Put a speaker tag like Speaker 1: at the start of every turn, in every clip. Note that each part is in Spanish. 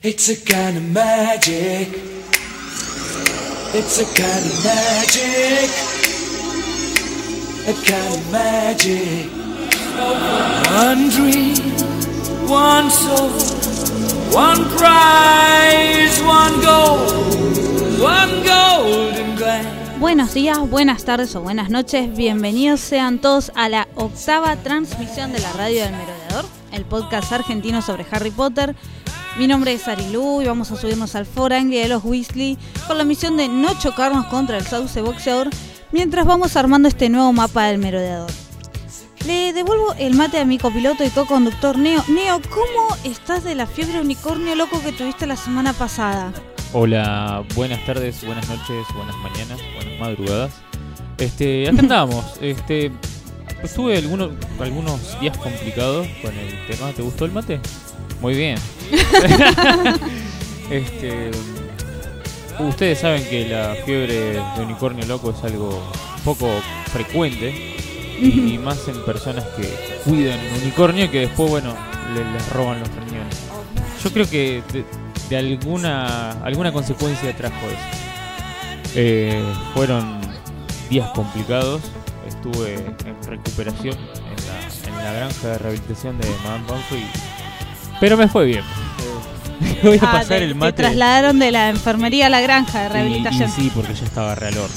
Speaker 1: It's a kind of magic. It's a kind of magic. A kind of magic. One dream, one soul, one prize, one goal, one golden glance.
Speaker 2: Buenos días, buenas tardes o buenas noches. Bienvenidos sean todos a la octava transmisión de la radio del Merodeador, el podcast argentino sobre Harry Potter. Mi nombre es Arilú y vamos a subirnos al Forangri de los Weasley con la misión de no chocarnos contra el sauce boxeador mientras vamos armando este nuevo mapa del Merodeador. Le devuelvo el mate a mi copiloto y co-conductor Neo. Neo, ¿cómo estás de la fiebre unicornio loco que tuviste la semana pasada?
Speaker 3: Hola, buenas tardes, buenas noches, buenas mañanas, buenas madrugadas. Este, acá andamos. Este, pues tuve algunos, algunos días complicados con el tema. ¿Te gustó el mate? Muy bien. este, ustedes saben que la fiebre de unicornio loco es algo poco frecuente y, y más en personas que cuidan un unicornio que después, bueno, le- les roban los riñones. Yo creo que de, de alguna alguna consecuencia trajo eso. Eh, fueron días complicados. Estuve en recuperación en la, en la granja de rehabilitación de Madame Pomfrey. Pero me fue bien. Voy a
Speaker 2: Ah,
Speaker 3: pasar
Speaker 2: te-
Speaker 3: el
Speaker 2: Te
Speaker 3: mate.
Speaker 2: trasladaron de la enfermería a la granja de rehabilitación.
Speaker 3: Y, sí, porque ya estaba re al horno.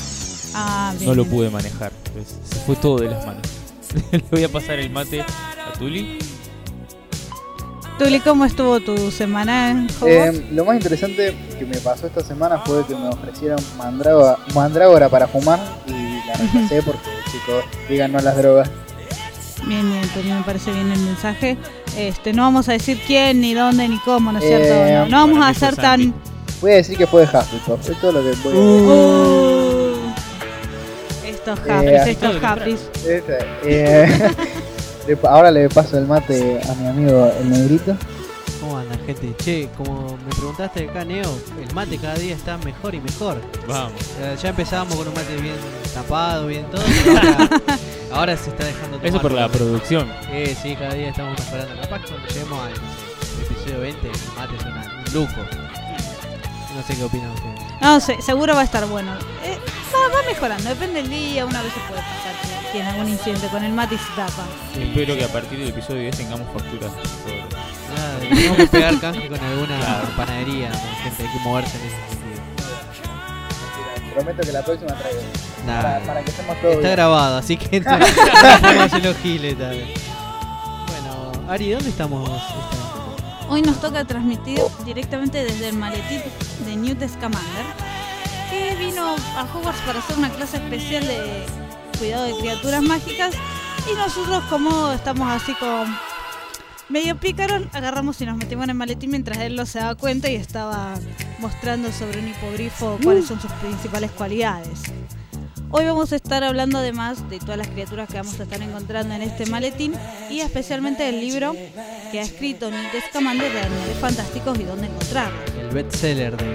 Speaker 2: Ah, bien,
Speaker 3: No lo pude manejar. Pues, se fue todo de las manos. Le voy a pasar el mate a Tuli.
Speaker 2: Tuli, ¿cómo estuvo tu semana?
Speaker 4: Eh, lo más interesante que me pasó esta semana fue que me ofrecieron mandrágora, mandrágora para fumar y la rechacé porque, chicos, digan no a las drogas.
Speaker 2: Bien, bien, Tuli, me parece bien el mensaje. Este, no vamos a decir quién, ni dónde, ni cómo, ¿no es cierto?
Speaker 4: Eh,
Speaker 2: no, no vamos a ser tan...
Speaker 4: Voy a decir que fue de Hufflepuff, es todo lo que voy a
Speaker 2: Uh. Estos
Speaker 4: Eh,
Speaker 2: estos Huffleys.
Speaker 4: decir. Este, eh, ahora le paso el mate a mi amigo el negrito.
Speaker 5: ¿Cómo andan, gente? Che, como me preguntaste acá, Neo, el mate cada día está mejor y mejor.
Speaker 3: Vamos.
Speaker 5: Eh, Ya empezábamos con un mate bien tapado, bien todo, pero ahora, se está dejando tomar.
Speaker 3: Eso por la producción.
Speaker 5: Eh, sí, cada día estamos mejorando. Capaz que cuando lleguemos al episodio 20, el mate es una- un lujo. No sé qué opinan ustedes.
Speaker 2: No, se- seguro va a estar bueno. Eh, va, va mejorando, depende del día, una vez se puede pasar que tiene algún incidente con el mate y se tapa.
Speaker 3: Espero que a partir del episodio 10 tengamos facturas. sobre-
Speaker 5: Nada, tenemos que pegar canje con alguna
Speaker 3: Claro.
Speaker 5: panadería, gente, hay que moverse en ese sentido.
Speaker 4: Prometo que la próxima traigo.
Speaker 5: Nah,
Speaker 4: Para, para que estemos todos
Speaker 5: Está
Speaker 4: bien.
Speaker 5: grabado, así que no los giles. Bueno, Ari, ¿dónde estamos? esta-
Speaker 2: Hoy nos toca transmitir directamente desde el maletín de Newt Scamander, que vino a Hogwarts para hacer una clase especial de cuidado de criaturas mágicas. Y nosotros, como estamos así con medio pícaros, agarramos y nos metimos en el maletín mientras él no se daba cuenta y estaba mostrando sobre un hipogrifo cuáles son sus principales cualidades. Hoy vamos a estar hablando además de todas las criaturas que vamos a estar encontrando en este maletín y especialmente del libro que ha escrito Newt Scamander de Animales Fantásticos y dónde encontrarlos.
Speaker 5: El bestseller de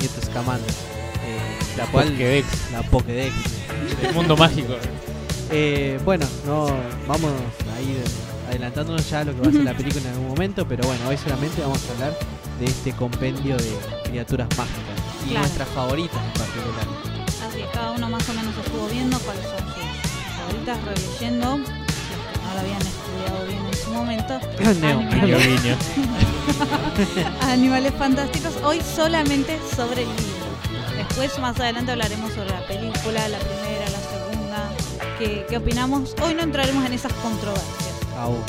Speaker 5: Newt Scamander. eh,
Speaker 3: La
Speaker 5: cual-
Speaker 3: Pokédex.
Speaker 5: La Pokédex.
Speaker 3: El mundo mágico.
Speaker 5: Eh, bueno, no vamos a ir adelantándonos ya a lo que va a ser la película en algún momento, pero bueno, hoy solamente vamos a hablar de este compendio de criaturas mágicas y
Speaker 2: Claro.
Speaker 5: nuestras favoritas en particular.
Speaker 2: Así que cada uno más o menos estuvo viendo cuáles son sus favoritas, releyendo, los que no lo habían estudiado bien en su momento, animales, animales fantásticos, hoy solamente sobre el libro. Después más adelante hablaremos sobre la película, la primera, la segunda, qué, qué opinamos. Hoy no entraremos en esas controversias.
Speaker 5: Aún.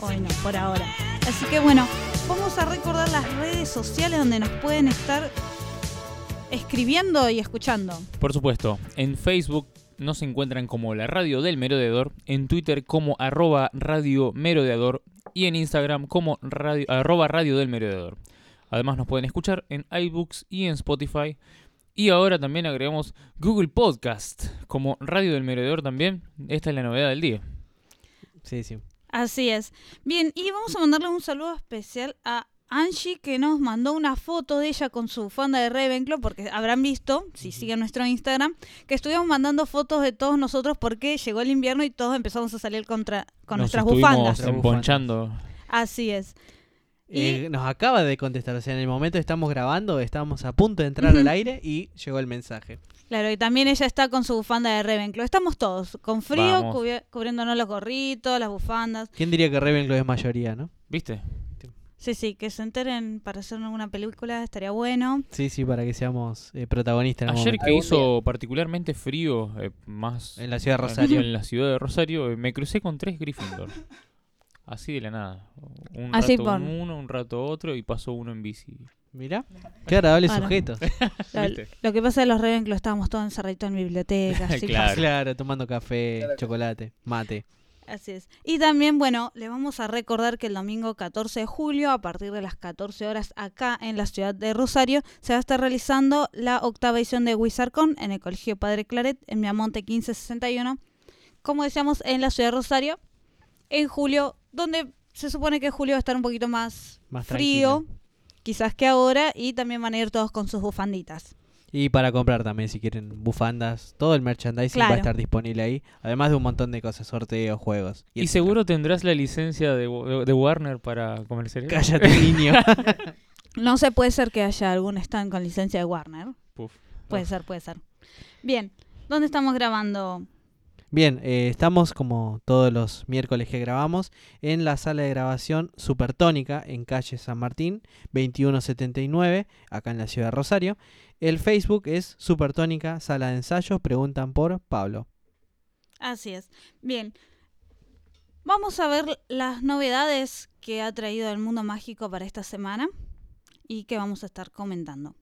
Speaker 2: Hoy no, por ahora. Así que bueno, vamos a recordar las redes sociales donde nos pueden estar escribiendo y escuchando.
Speaker 3: Por supuesto, en Facebook nos encuentran como la radio del merodeador, en Twitter como arroba radio merodeador y en Instagram como radio, arroba radio del merodeador. Además nos pueden escuchar en iBooks y en Spotify. Y ahora también agregamos Google Podcast como radio del merodeador también. Esta es la novedad del día.
Speaker 5: Sí, sí.
Speaker 2: Así es. Bien, y vamos a mandarle un saludo especial a Angie que nos mandó una foto de ella con su bufanda de Ravenclaw porque habrán visto, si siguen nuestro Instagram, que estuvimos mandando fotos de todos nosotros porque llegó el invierno y todos empezamos a salir contra, con
Speaker 3: Nos
Speaker 2: nuestras bufandas.
Speaker 3: Emponchando.
Speaker 2: Así es.
Speaker 5: Eh, nos acaba de contestar, o sea, en el momento que estamos grabando, estábamos a punto de entrar al aire y llegó el mensaje.
Speaker 2: Claro, y también ella está con su bufanda de Ravenclaw. Estamos todos con frío,
Speaker 3: Vamos.
Speaker 2: cubriéndonos los gorritos, las bufandas.
Speaker 5: ¿Quién diría que Ravenclaw es mayoría, no?
Speaker 3: ¿Viste?
Speaker 2: Sí, sí, que se enteren para hacer alguna película estaría bueno.
Speaker 5: Sí, sí, para que seamos eh, protagonistas en algún
Speaker 3: Ayer
Speaker 5: momento.
Speaker 3: que
Speaker 4: Algún
Speaker 3: hizo particularmente frío, eh, más
Speaker 5: En la ciudad de Rosario.
Speaker 3: En la ciudad de Rosario, eh, me crucé con tres Gryffindor. Así de la nada. Un
Speaker 2: Así
Speaker 3: rato
Speaker 2: por-
Speaker 3: uno, un rato otro y pasó uno en bici.
Speaker 5: Mirá, qué agradable
Speaker 2: Claro.
Speaker 5: sujeto.
Speaker 2: Lo, que pasa es que los Ravenclaw estábamos todos encerraditos en bibliotecas. así
Speaker 3: Claro.
Speaker 5: Claro, tomando café,
Speaker 4: Claro
Speaker 5: chocolate, mate.
Speaker 2: Así es. Y también, bueno, le vamos a recordar que el domingo 14 de julio, a partir de las 14 horas acá en la ciudad de Rosario, se va a estar realizando la octava edición de WizardCon en el Colegio Padre Claret, en Miamonte 1561. Como decíamos, en la ciudad de Rosario, en julio, donde se supone que julio va a estar un poquito más,
Speaker 5: Más
Speaker 2: frío,
Speaker 5: tranquilo.
Speaker 2: Quizás que ahora, y también van a ir todos con sus bufanditas.
Speaker 5: Y para comprar también, si quieren bufandas, todo el merchandising va a estar disponible ahí. Además de un montón de cosas, sorteos, juegos.
Speaker 3: Y, seguro tendrás la licencia de, Warner para comercializar.
Speaker 5: Cállate, niño.
Speaker 2: No se puede ser que haya algún stand con licencia de Warner.
Speaker 3: Puf.
Speaker 2: Puede ser, puede ser. Bien, ¿dónde estamos grabando?
Speaker 5: Bien, eh, estamos como todos los miércoles que grabamos en la sala de grabación Supertónica en calle San Martín 2179, acá en la ciudad de Rosario. El Facebook es Supertónica Sala de Ensayos, preguntan por Pablo.
Speaker 2: Así es. Bien. Vamos a ver las novedades que ha traído el mundo mágico para esta semana y que vamos a estar comentando.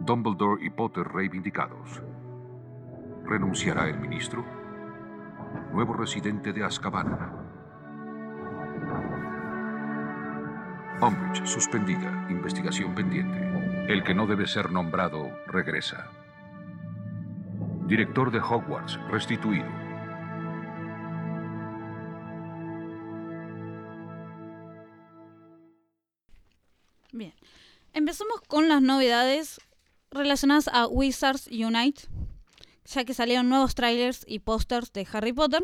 Speaker 6: Dumbledore y Potter reivindicados. ¿Renunciará el ministro? Nuevo residente de Azkaban. Umbridge suspendida. Investigación pendiente. El que no debe ser nombrado regresa. Director de Hogwarts restituido.
Speaker 2: Bien. Empezamos con las novedades relacionadas a Wizards Unite, ya que salieron nuevos trailers y pósters de Harry Potter.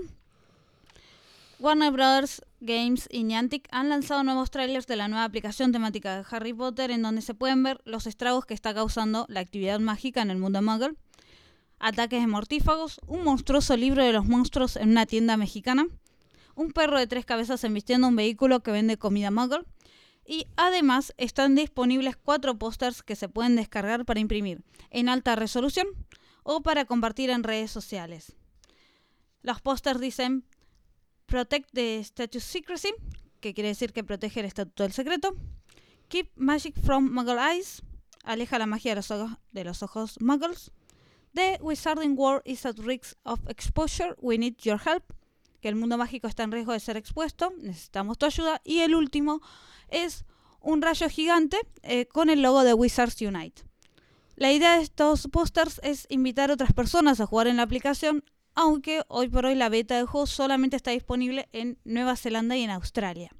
Speaker 2: Warner Brothers Games y Niantic han lanzado nuevos trailers de la nueva aplicación temática de Harry Potter en donde se pueden ver los estragos que está causando la actividad mágica en el mundo muggle, ataques de mortífagos, un monstruoso libro de los monstruos en una tienda mexicana, un perro de tres cabezas embistiendo un vehículo que vende comida muggle, y además están disponibles cuatro pósters que se pueden descargar para imprimir en alta resolución o para compartir en redes sociales. Los pósters dicen Protect the Status Secrecy, que quiere decir que protege el estatuto del secreto. Keep Magic from Muggle Eyes, aleja la magia de los ojos, de los ojos muggles. The Wizarding World is at risk of exposure, we need your help. Que el mundo mágico está en riesgo de ser expuesto, necesitamos tu ayuda. Y el último es un rayo gigante eh, con el logo de Wizards Unite. La idea de estos pósters es invitar a otras personas a jugar en la aplicación, aunque hoy por hoy la beta del juego solamente está disponible en Nueva Zelanda y en Australia.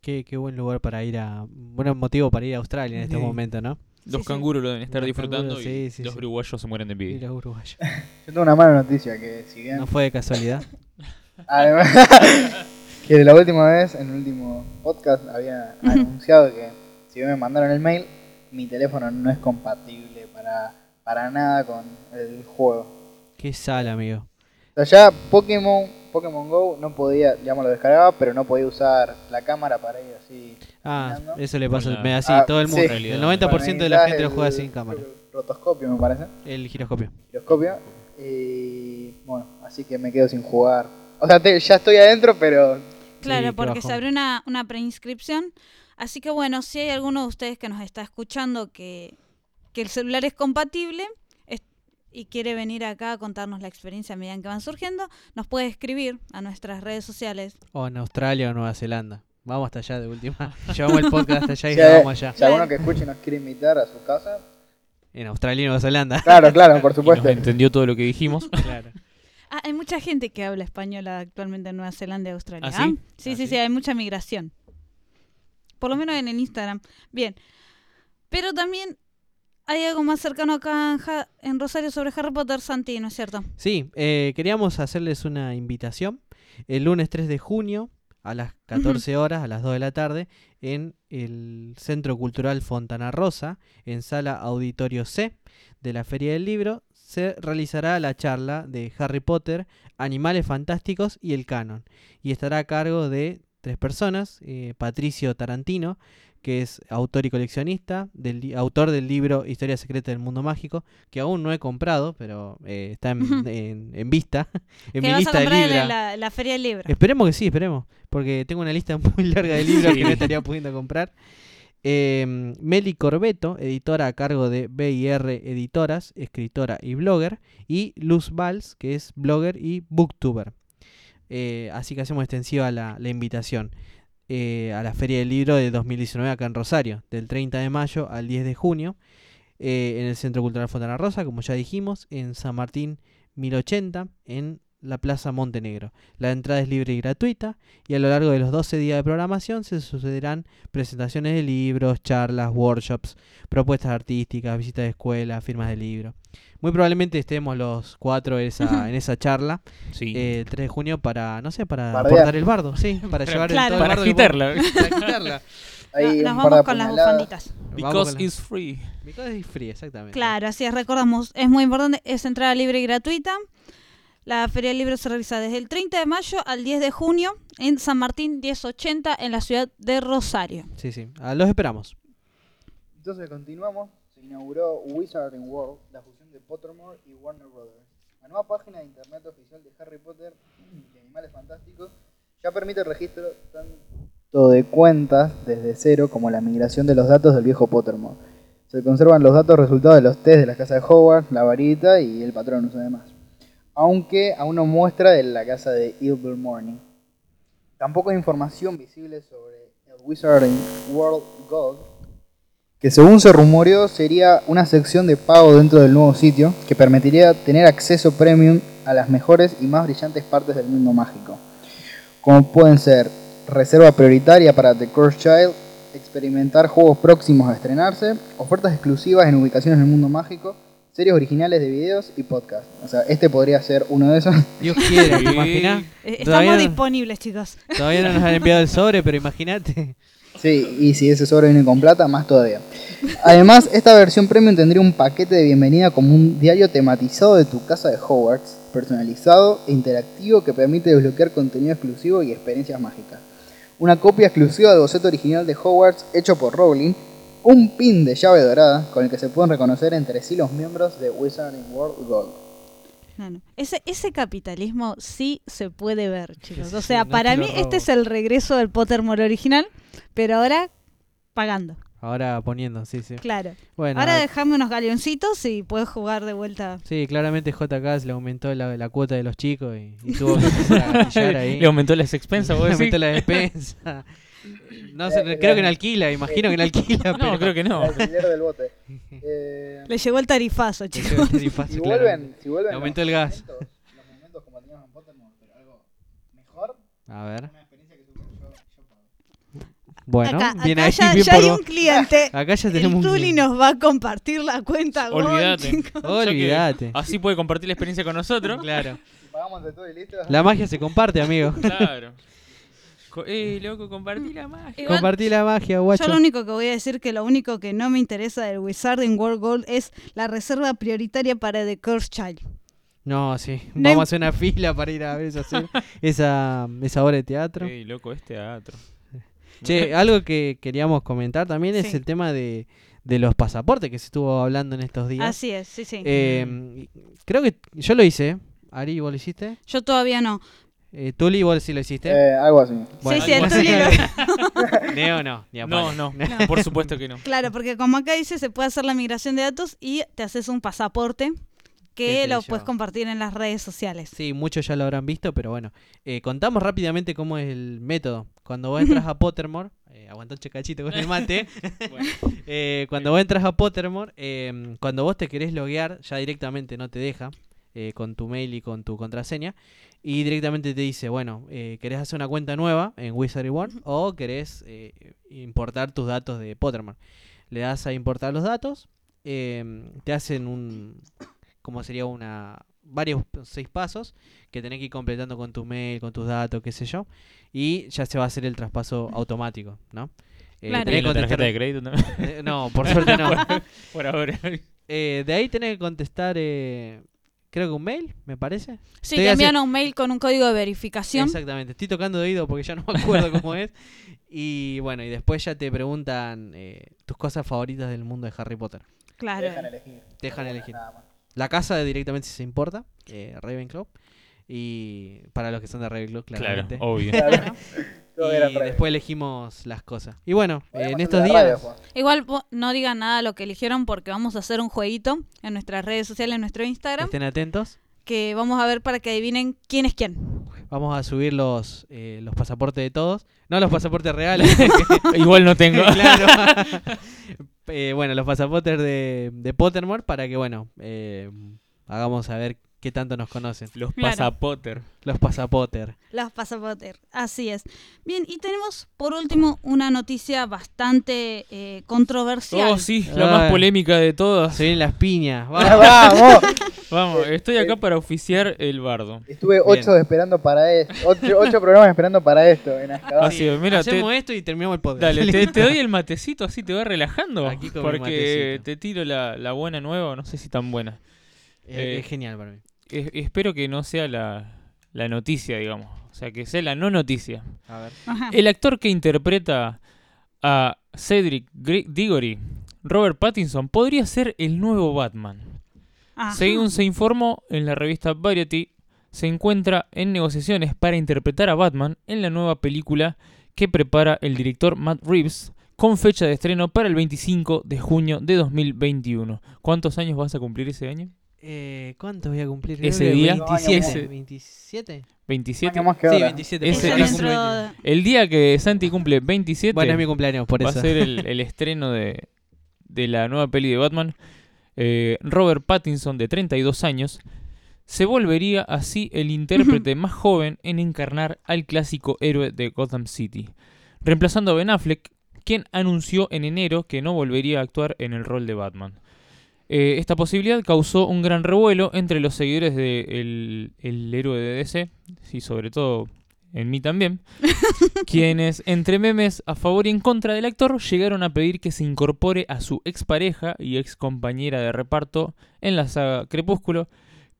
Speaker 5: Qué, qué buen lugar para ir a... Buen motivo para ir a Australia en estos
Speaker 4: Sí.
Speaker 5: momentos, ¿no?
Speaker 3: Los
Speaker 2: sí.
Speaker 3: canguros lo deben estar
Speaker 5: Los
Speaker 3: disfrutando
Speaker 5: canguros,
Speaker 3: y
Speaker 5: sí, sí,
Speaker 3: los
Speaker 5: sí.
Speaker 3: uruguayos se mueren de
Speaker 5: Y
Speaker 3: envidia.
Speaker 5: los uruguayos.
Speaker 4: Yo tengo una mala noticia que si bien
Speaker 5: No fue de casualidad.
Speaker 4: Además, que la última vez, en el último podcast, había anunciado que si me mandaron el mail, mi teléfono no es compatible para, para nada con el juego.
Speaker 5: Qué sal, amigo.
Speaker 4: O sea, ya Pokémon, Pokémon Go no podía, ya me lo descargaba, pero no podía usar la cámara para ir así.
Speaker 5: Ah,
Speaker 4: caminando.
Speaker 5: eso le pasa me- así
Speaker 4: Ah,
Speaker 5: todo el
Speaker 4: sí.
Speaker 5: mundo.
Speaker 3: realidad.
Speaker 5: El 90%
Speaker 4: Para
Speaker 5: de la gente lo juega
Speaker 4: el-
Speaker 5: sin cámara.
Speaker 4: el Rotoscopio, me parece.
Speaker 5: El giroscopio.
Speaker 4: Giroscopio. Y bueno, así que me quedo sin jugar. O sea, te- ya estoy adentro, pero
Speaker 2: Claro,
Speaker 5: qué
Speaker 2: porque se abrió una, una preinscripción. Así que bueno, si hay alguno de ustedes que nos está escuchando que, que el celular es compatible es- y quiere venir acá a contarnos la experiencia a medida que van surgiendo, nos puede escribir a nuestras redes sociales.
Speaker 5: O en Australia o Nueva Zelanda. Vamos hasta allá de última. Llevamos el podcast hasta allá y
Speaker 4: si,
Speaker 5: grabamos allá.
Speaker 4: si alguno que escuche nos quiere invitar a su casa.
Speaker 5: En Australia y Nueva Zelanda.
Speaker 4: Claro, claro, por
Speaker 3: Y nos
Speaker 4: supuesto.
Speaker 3: entendió todo lo que dijimos.
Speaker 5: claro.
Speaker 2: Ah, hay mucha gente que habla español actualmente en Nueva Zelanda y Australia.
Speaker 3: ¿Ah, sí?
Speaker 2: Sí,
Speaker 3: ¿Ah,
Speaker 2: sí,
Speaker 3: sí?
Speaker 2: sí, hay mucha migración. Por lo menos en el Instagram. Bien. Pero también hay algo más cercano acá en, Ja- en Rosario sobre Harry Potter, Santi, ¿no es cierto?
Speaker 5: Sí, eh, queríamos hacerles una invitación. El lunes 3 de junio a las 14 horas, a las 2 de la tarde, en el Centro Cultural Fontana Rosa, en sala Auditorio C de la Feria del Libro, se realizará la charla de Harry Potter, Animales Fantásticos y el Canon. Y estará a cargo de tres personas, eh, Patricio Tarantino, que es autor y coleccionista, del, autor del libro Historia Secreta del Mundo Mágico, que aún no he comprado, pero eh, está en,
Speaker 2: Ujú.
Speaker 5: en- en vista, en mi
Speaker 2: vas a
Speaker 5: de
Speaker 2: comprar en
Speaker 5: libros.
Speaker 2: la, la feria del libro.
Speaker 5: Esperemos que sí, esperemos, porque tengo una lista muy larga de libros que no estaría pudiendo comprar. Eh, Meli Corbeto, editora a cargo de BIR Editoras, escritora y blogger, y Luz Valls, que es blogger y booktuber. Eh, así que hacemos extensiva la, la invitación eh, a la Feria del Libro de 2019 acá en Rosario, del 30 de mayo al 10 de junio, eh, en el Centro Cultural Fontana Rosa, como ya dijimos, en San Martín 1080, en la Plaza Montenegro. La entrada es libre y gratuita y a lo largo de los 12 días de programación se sucederán presentaciones de libros, charlas, workshops, propuestas artísticas, visitas de escuela, firmas de libros. Muy probablemente estemos los cuatro esa, en esa charla
Speaker 3: Sí.
Speaker 5: eh, el 3 de junio para, no sé, para
Speaker 4: Bardear.
Speaker 5: aportar el bardo, sí, para llevar el, todo el bardo Para agitarla.
Speaker 4: Ahí
Speaker 2: No-
Speaker 4: un
Speaker 2: nos vamos con las bufanditas.
Speaker 3: Because it's free.
Speaker 5: Because it's free, exactamente.
Speaker 2: Claro, así es, recordamos, es muy importante, es entrada libre y gratuita. La Feria del Libro se realiza desde el 30 de mayo al 10 de junio en San Martín 1080 en la ciudad de Rosario.
Speaker 5: Sí, sí. Ah, los esperamos.
Speaker 4: Entonces continuamos. Se inauguró Wizarding World, la fusión de Pottermore y Warner Brothers. La nueva página de internet oficial de Harry Potter y Animales Fantásticos ya permite el registro tanto de cuentas desde cero como la migración de los datos del viejo Pottermore. Se conservan los datos resultados de los test de la casa de Hogwarts, la varita y el patrón, además. Aunque aún no muestra de la casa de Ilvermorny. Tampoco hay información visible sobre el Wizarding World Gold, que según se rumoreó sería una sección de pago dentro del nuevo sitio que permitiría tener acceso premium a las mejores y más brillantes partes del mundo mágico, como pueden ser reserva prioritaria para The Cursed Child, experimentar juegos próximos a estrenarse, ofertas exclusivas en ubicaciones del mundo mágico, series originales de videos y podcasts. O sea, este podría ser uno de esos.
Speaker 5: Dios quiera, ¿te imaginas?
Speaker 2: Eh, Estamos
Speaker 5: no-
Speaker 2: disponibles, chicos.
Speaker 5: Todavía no nos han enviado el sobre, pero imagínate.
Speaker 4: Sí, y si ese sobre viene con plata, más todavía. Además, esta versión premium tendría un paquete de bienvenida como un diario tematizado de tu casa de Hogwarts, personalizado e interactivo que permite desbloquear contenido exclusivo y experiencias mágicas. Una copia exclusiva del boceto original de Hogwarts hecho por Rowling, un pin de llave dorada con el que se pueden reconocer entre sí los miembros de Wizarding World Gold.
Speaker 2: No, no. Ese, ese capitalismo sí se puede ver, chicos.
Speaker 5: Sí,
Speaker 2: O
Speaker 5: sí,
Speaker 2: sea,
Speaker 5: no
Speaker 2: para mí
Speaker 5: robo.
Speaker 2: este es el regreso del Pottermore original, pero ahora pagando.
Speaker 5: Ahora poniendo, sí, sí.
Speaker 2: Claro.
Speaker 5: Bueno,
Speaker 2: ahora
Speaker 5: ah,
Speaker 2: dejame unos galeoncitos y puedes jugar de vuelta.
Speaker 5: sí, claramente JK le aumentó la, la cuota de los chicos y, y tuvo que empezar a ahí.
Speaker 3: Le aumentó las expensas, vos
Speaker 5: Le aumentó la despensa. No sé, creo que no alquila, imagino que no alquila,
Speaker 3: No,
Speaker 5: pero
Speaker 3: creo que no.
Speaker 4: El alquiler del bote. Eh,
Speaker 2: Le llegó el tarifazo, chicos.
Speaker 5: el tarifazo,
Speaker 4: si vuelven, si vuelven
Speaker 5: Le aumentó el gas.
Speaker 4: momentos- los momentos como teníamos en Pottermore, pero algo mejor,
Speaker 5: A ver.
Speaker 4: una experiencia que supongo yo, yo pago.
Speaker 5: Bueno,
Speaker 2: acá
Speaker 5: bien
Speaker 2: acá
Speaker 5: ahí,
Speaker 2: ya,
Speaker 5: bien
Speaker 2: ya
Speaker 5: por
Speaker 2: hay un cliente.
Speaker 5: Acá ya
Speaker 2: El
Speaker 5: tenemos un
Speaker 2: Tuli
Speaker 5: cliente.
Speaker 2: nos va a compartir la cuenta.
Speaker 3: Olvídate.
Speaker 5: Olvídate.
Speaker 3: Así puede compartir la experiencia con nosotros.
Speaker 5: Claro.
Speaker 4: Si pagamos de todo y listo.
Speaker 5: La magia se comparte, amigo.
Speaker 3: Claro. Eh, loco, compartí la magia.
Speaker 2: Igual,
Speaker 5: Compartí la magia, guacho.
Speaker 2: Yo lo único que voy a decir que lo único que no me interesa del Wizarding World Gold es la reserva prioritaria para The Cursed Child.
Speaker 5: No, sí.
Speaker 2: No
Speaker 5: Vamos a hacer una fila para ir a ver esa, esa, esa obra de teatro.
Speaker 3: Ey, loco, es teatro.
Speaker 5: Che, algo que queríamos comentar también es el tema de, de los pasaportes que se estuvo hablando en estos días.
Speaker 2: Así es, sí, sí.
Speaker 5: Eh, creo que yo lo hice. Ari, ¿vos lo hiciste?
Speaker 2: Yo todavía no.
Speaker 5: Eh, Tuli, ¿vos sí lo hiciste?
Speaker 4: Eh, algo así.
Speaker 2: sí, sí, el
Speaker 3: bueno.
Speaker 2: Tuli lo-
Speaker 5: Neo no. ni a
Speaker 3: No, no, por supuesto que no.
Speaker 2: Claro, porque como acá dice, se puede hacer la migración de datos y te haces un pasaporte
Speaker 5: ¿Qué
Speaker 2: que lo puedes compartir en las redes sociales.
Speaker 5: Sí, muchos ya lo habrán visto, pero bueno. Eh, contamos rápidamente cómo es el método. Cuando vos entras a Pottermore, eh, aguantó un checachito con el mate.
Speaker 3: Bueno.
Speaker 5: Eh, cuando vos entras a Pottermore, eh, cuando vos te querés loguear, ya directamente no te deja eh, con tu mail y con tu contraseña. Y directamente te dice, bueno, eh, ¿querés hacer una cuenta nueva en Wizarding World o querés eh, importar tus datos de Pottermore? Le das a importar los datos, eh, te hacen un, como sería una, varios seis pasos que tenés que ir completando con tu mail, con tus datos, qué sé yo, y ya se va a hacer el traspaso automático, ¿no? Eh,
Speaker 2: Claro.
Speaker 5: tenés
Speaker 3: ¿Y la tarjeta de crédito también?
Speaker 5: Eh, no, por suerte no.
Speaker 3: Por ahora.
Speaker 5: Eh, de ahí tenés que contestar, eh, creo que un mail, me parece.
Speaker 2: Sí,
Speaker 5: Te hace-
Speaker 2: envían un mail con un código de verificación.
Speaker 5: Exactamente, estoy tocando de oído porque ya no me acuerdo cómo es. Y bueno, y después ya te preguntan eh, tus cosas favoritas del mundo de Harry Potter.
Speaker 4: Te
Speaker 2: Claro.
Speaker 4: dejan elegir.
Speaker 5: Te dejan elegir.
Speaker 4: nada más.
Speaker 5: La casa directamente si se importa, eh, Ravenclaw. Y para los que son de Ravenclaw,
Speaker 3: Claro,
Speaker 5: claramente.
Speaker 3: obvio.
Speaker 4: Todo
Speaker 5: y
Speaker 4: era
Speaker 5: después elegimos las cosas. Y bueno, eh, en estos días...
Speaker 4: radio.
Speaker 2: Igual no digan nada lo que eligieron porque vamos a hacer un jueguito en nuestras redes sociales, en nuestro Instagram,
Speaker 5: Estén atentos.
Speaker 2: que vamos a ver para que adivinen quién es quién.
Speaker 5: Vamos a subir los, eh, los pasaportes de todos. No los pasaportes reales.
Speaker 3: Igual no tengo.
Speaker 5: claro. Eh, bueno, los pasaportes de, de Pottermore para que, bueno, eh, hagamos a qué tanto nos conocen.
Speaker 3: Los
Speaker 2: Claro.
Speaker 3: pasapotter.
Speaker 5: Los pasapotter.
Speaker 2: Los pasaportes, así es. Bien, y tenemos por último una noticia bastante eh, controversial.
Speaker 3: Oh, sí, la más polémica de todas.
Speaker 5: Se vienen las piñas.
Speaker 4: Ah,
Speaker 5: Vamos.
Speaker 4: ¡Vamos!
Speaker 3: Vamos, estoy acá para oficiar el bardo.
Speaker 4: Estuve ocho esperando para esto. Ocho, ocho programas esperando para esto en.
Speaker 3: Así, mira, te,
Speaker 5: Hacemos esto y terminamos el podcast.
Speaker 3: dale, te, te doy el matecito así te va relajando.
Speaker 5: Aquí
Speaker 3: porque te tiro la, la buena nueva, no sé si tan buena.
Speaker 5: Eh,
Speaker 3: Eh,
Speaker 5: es genial para mí.
Speaker 3: Es- espero que no sea la, la noticia, digamos. O sea, que sea la no noticia.
Speaker 5: A ver.
Speaker 3: El actor que interpreta a Cedric Diggory, Robert Pattinson, podría ser el nuevo Batman.
Speaker 2: Ajá.
Speaker 3: Según se informó en la revista Variety, se encuentra en negociaciones para interpretar a Batman en la nueva película que prepara el director Matt Reeves con fecha de estreno para el 25 de junio de 2021. ¿Cuántos años vas a cumplir ese año?
Speaker 5: Eh, ¿Cuánto voy a cumplir?
Speaker 3: Ese
Speaker 5: Creo
Speaker 3: día,
Speaker 5: 27.
Speaker 3: ese-
Speaker 5: ¿27?
Speaker 3: ¿27?
Speaker 4: Año más que
Speaker 5: Sí,
Speaker 4: ahora.
Speaker 5: 27.
Speaker 3: Ese-
Speaker 5: cumple
Speaker 2: dentro
Speaker 5: 20.
Speaker 2: de-
Speaker 3: El día que Santi cumple 27
Speaker 5: Bueno, es mi cumpleaños, por
Speaker 3: va
Speaker 5: eso.
Speaker 3: a ser el, el estreno de, de la nueva peli de Batman. Eh, Robert Pattinson, de 32 años, se volvería así el intérprete más joven en encarnar al clásico héroe de Gotham City, reemplazando a Ben Affleck, quien anunció en enero que no volvería a actuar en el rol de Batman. Eh, esta posibilidad causó un gran revuelo entre los seguidores del el héroe de DC, y sobre todo en mí también, quienes entre memes a favor y en contra del actor llegaron a pedir que se incorpore a su expareja y ex compañera de reparto en la saga Crepúsculo,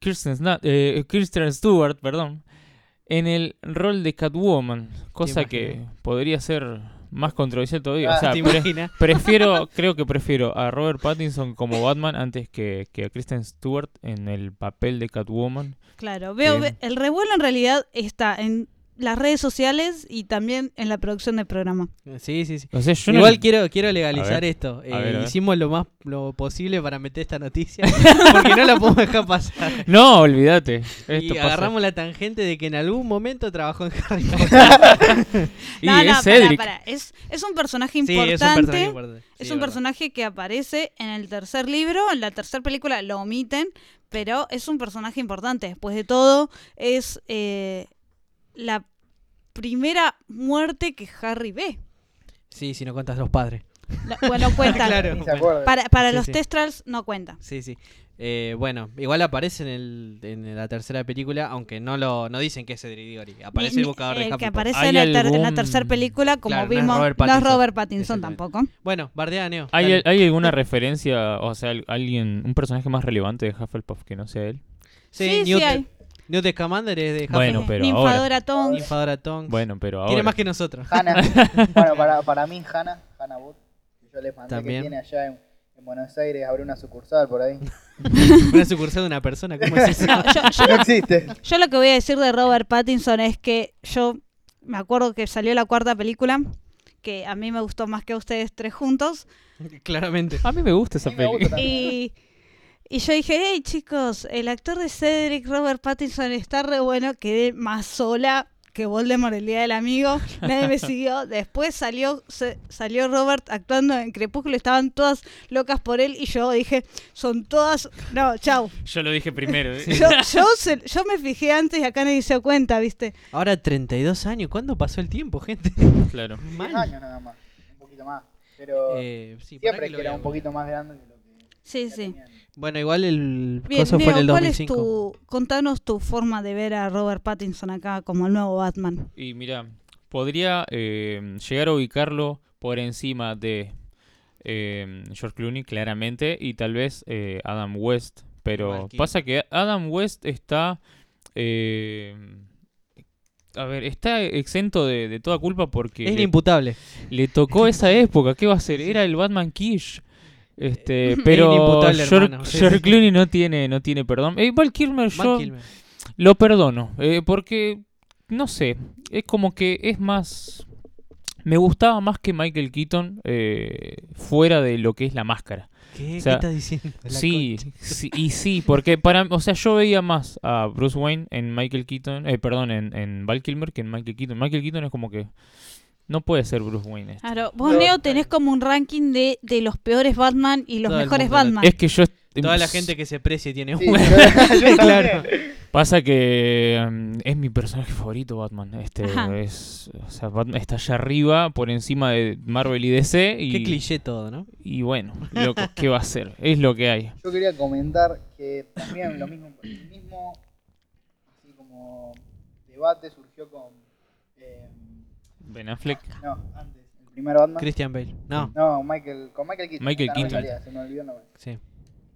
Speaker 3: Kirsten, Sna- eh, Kristen Stewart, perdón, en el rol de Catwoman, cosa que podría ser más controversial todavía.
Speaker 4: Ah,
Speaker 3: o sea,
Speaker 5: ¿Te
Speaker 3: pre-
Speaker 5: imaginas?
Speaker 3: prefiero, creo que prefiero a Robert Pattinson como Batman antes que, que a Kristen Stewart en el papel de Catwoman.
Speaker 2: Claro, veo, ve- el revuelo en realidad está en las redes sociales y también en la producción del programa.
Speaker 5: Sí, sí, sí.
Speaker 3: O sea, yo no
Speaker 5: Igual quiero, quiero legalizar
Speaker 3: ver,
Speaker 5: esto. Eh,
Speaker 3: ver.
Speaker 5: Hicimos lo más lo posible para meter esta noticia porque no la podemos dejar pasar.
Speaker 3: No, olvídate.
Speaker 5: Y
Speaker 3: pasa.
Speaker 5: agarramos la tangente de que en algún momento trabajó en Harry Potter.
Speaker 3: Y
Speaker 2: no,
Speaker 3: es
Speaker 2: no, pará,
Speaker 3: Cedric.
Speaker 2: pará. Es, es un personaje
Speaker 5: Sí,
Speaker 2: importante.
Speaker 5: es un personaje importante.
Speaker 2: Es un personaje que aparece en el tercer libro, en la tercera película lo omiten, pero es un personaje importante. Después de todo, es eh, la primera muerte que Harry ve.
Speaker 5: Sí, si no cuentas los padres.
Speaker 2: No, bueno, cuenta.
Speaker 5: Claro.
Speaker 2: Para, para
Speaker 5: Sí,
Speaker 2: los
Speaker 5: sí.
Speaker 2: testrals no cuenta.
Speaker 5: Sí, sí. Eh, bueno, igual aparece en, el, en la tercera película, aunque no lo no dicen que es Cedric Diggory. Aparece
Speaker 2: Ni-
Speaker 5: el buscador de
Speaker 2: el
Speaker 5: Hufflepuff.
Speaker 2: que aparece
Speaker 3: ¿Hay
Speaker 2: en, el ter- en la tercera película, como
Speaker 5: Claro, no es
Speaker 2: vimos,
Speaker 5: Robert
Speaker 2: no es
Speaker 5: Pattinson.
Speaker 2: Robert Pattinson tampoco.
Speaker 5: Bueno, bardea Neo.
Speaker 3: ¿Hay. ¿Hay alguna referencia, o sea, al- alguien, un personaje más relevante de Hufflepuff que no sea él?
Speaker 2: Sí, sí,
Speaker 5: Newt,
Speaker 2: hay.
Speaker 5: Newt Scamander es de Hufflepuff.
Speaker 3: Bueno, pero
Speaker 2: Ninfadora Tonks.
Speaker 5: Ninfadora Tonks.
Speaker 3: Bueno, pero ahora.
Speaker 5: Tiene más que nosotros.
Speaker 4: Hannah. bueno, para, para mí, Hannah, Hannah Bot, que yo les mandé
Speaker 5: También.
Speaker 4: que tiene allá en, en Buenos Aires, abre una sucursal por ahí.
Speaker 5: Una sucursal de una persona, ¿cómo es eso?
Speaker 2: No, yo, yo-
Speaker 4: No existe.
Speaker 2: yo lo que voy a decir de Robert Pattinson es que yo me acuerdo que salió la cuarta película, que a mí me gustó más que a ustedes tres juntos,
Speaker 5: Claramente.
Speaker 3: A mí me gusta esa
Speaker 4: A mí me
Speaker 3: peli.
Speaker 4: gusta también.
Speaker 2: y, y yo dije, hey chicos, el actor de Cedric, Robert Pattinson, está re bueno, quedé más sola que Voldemort el día del amigo, nadie me siguió, después salió se- salió Robert actuando en Crepúsculo, estaban todas locas por él y yo dije, son todas, no, chau.
Speaker 3: Yo lo dije primero. ¿eh?
Speaker 2: Yo, yo, se- yo me fijé antes y acá nadie se dio cuenta, ¿viste?
Speaker 5: Ahora 32 años. ¿Cuándo pasó el tiempo, gente?
Speaker 3: Claro.
Speaker 4: 10 años nada más. Un poquito más. Pero
Speaker 5: Eh, sí,
Speaker 4: siempre que era un poquito más grande que lo que.
Speaker 2: Sí, sí.
Speaker 4: tenían-
Speaker 5: Bueno, igual el
Speaker 2: Bien,
Speaker 5: coso fue en el
Speaker 2: Leo, ¿cuál es
Speaker 5: 2005.
Speaker 2: tu, contanos tu forma de ver a Robert Pattinson acá como el nuevo Batman?
Speaker 3: Y mira, podría eh, llegar a ubicarlo por encima de eh, George Clooney, claramente, y tal vez eh, Adam West. Pero pasa que Adam West está. eh, a ver, está exento de, de toda culpa porque
Speaker 5: Es
Speaker 3: le,
Speaker 5: inimputable.
Speaker 3: le tocó esa época. ¿Qué va a hacer? Era el Batman Kish. Este,
Speaker 5: Es
Speaker 3: pero George, George. Clooney no tiene, no tiene perdón. Eh, Val Kilmer,
Speaker 5: Val
Speaker 3: yo
Speaker 5: Kilmer.
Speaker 3: lo perdono, eh, porque, no sé, es como que es más... Me gustaba más que Michael Keaton eh, fuera de lo que es la máscara.
Speaker 5: ¿Qué,
Speaker 3: o sea,
Speaker 5: ¿Qué estás diciendo?
Speaker 3: Sí, sí, y sí, porque para, o sea, yo veía más a Bruce Wayne en Michael Keaton, eh, perdón, en, en Val Kilmer que en Michael Keaton. Michael Keaton es como que no puede ser Bruce Wayne. este.
Speaker 2: Claro, vos
Speaker 4: No,
Speaker 2: Neo tenés como un ranking de, de los peores Batman y los
Speaker 5: Todo
Speaker 2: mejores Batman.
Speaker 3: Es que yo
Speaker 5: Toda la gente que se precie tiene
Speaker 4: Sí,
Speaker 5: uno.
Speaker 4: yo- yo
Speaker 5: Claro.
Speaker 3: Pasa que mm, es mi personaje favorito, Batman. Este
Speaker 2: Ajá.
Speaker 3: es, o sea, Batman está allá arriba, por encima de Marvel y DC. Y,
Speaker 5: Qué cliché todo, ¿no?
Speaker 3: y bueno, loco, ¿qué va a hacer? Es lo que hay.
Speaker 4: Yo quería comentar que también lo mismo, el mismo así como debate surgió con eh,
Speaker 3: Ben Affleck.
Speaker 4: no, antes, el primer Batman.
Speaker 5: Christian Bale. No,
Speaker 4: No, Michael, con Michael Keaton.
Speaker 3: Michael Keaton.
Speaker 4: se me olvidó el nombre.
Speaker 5: sí.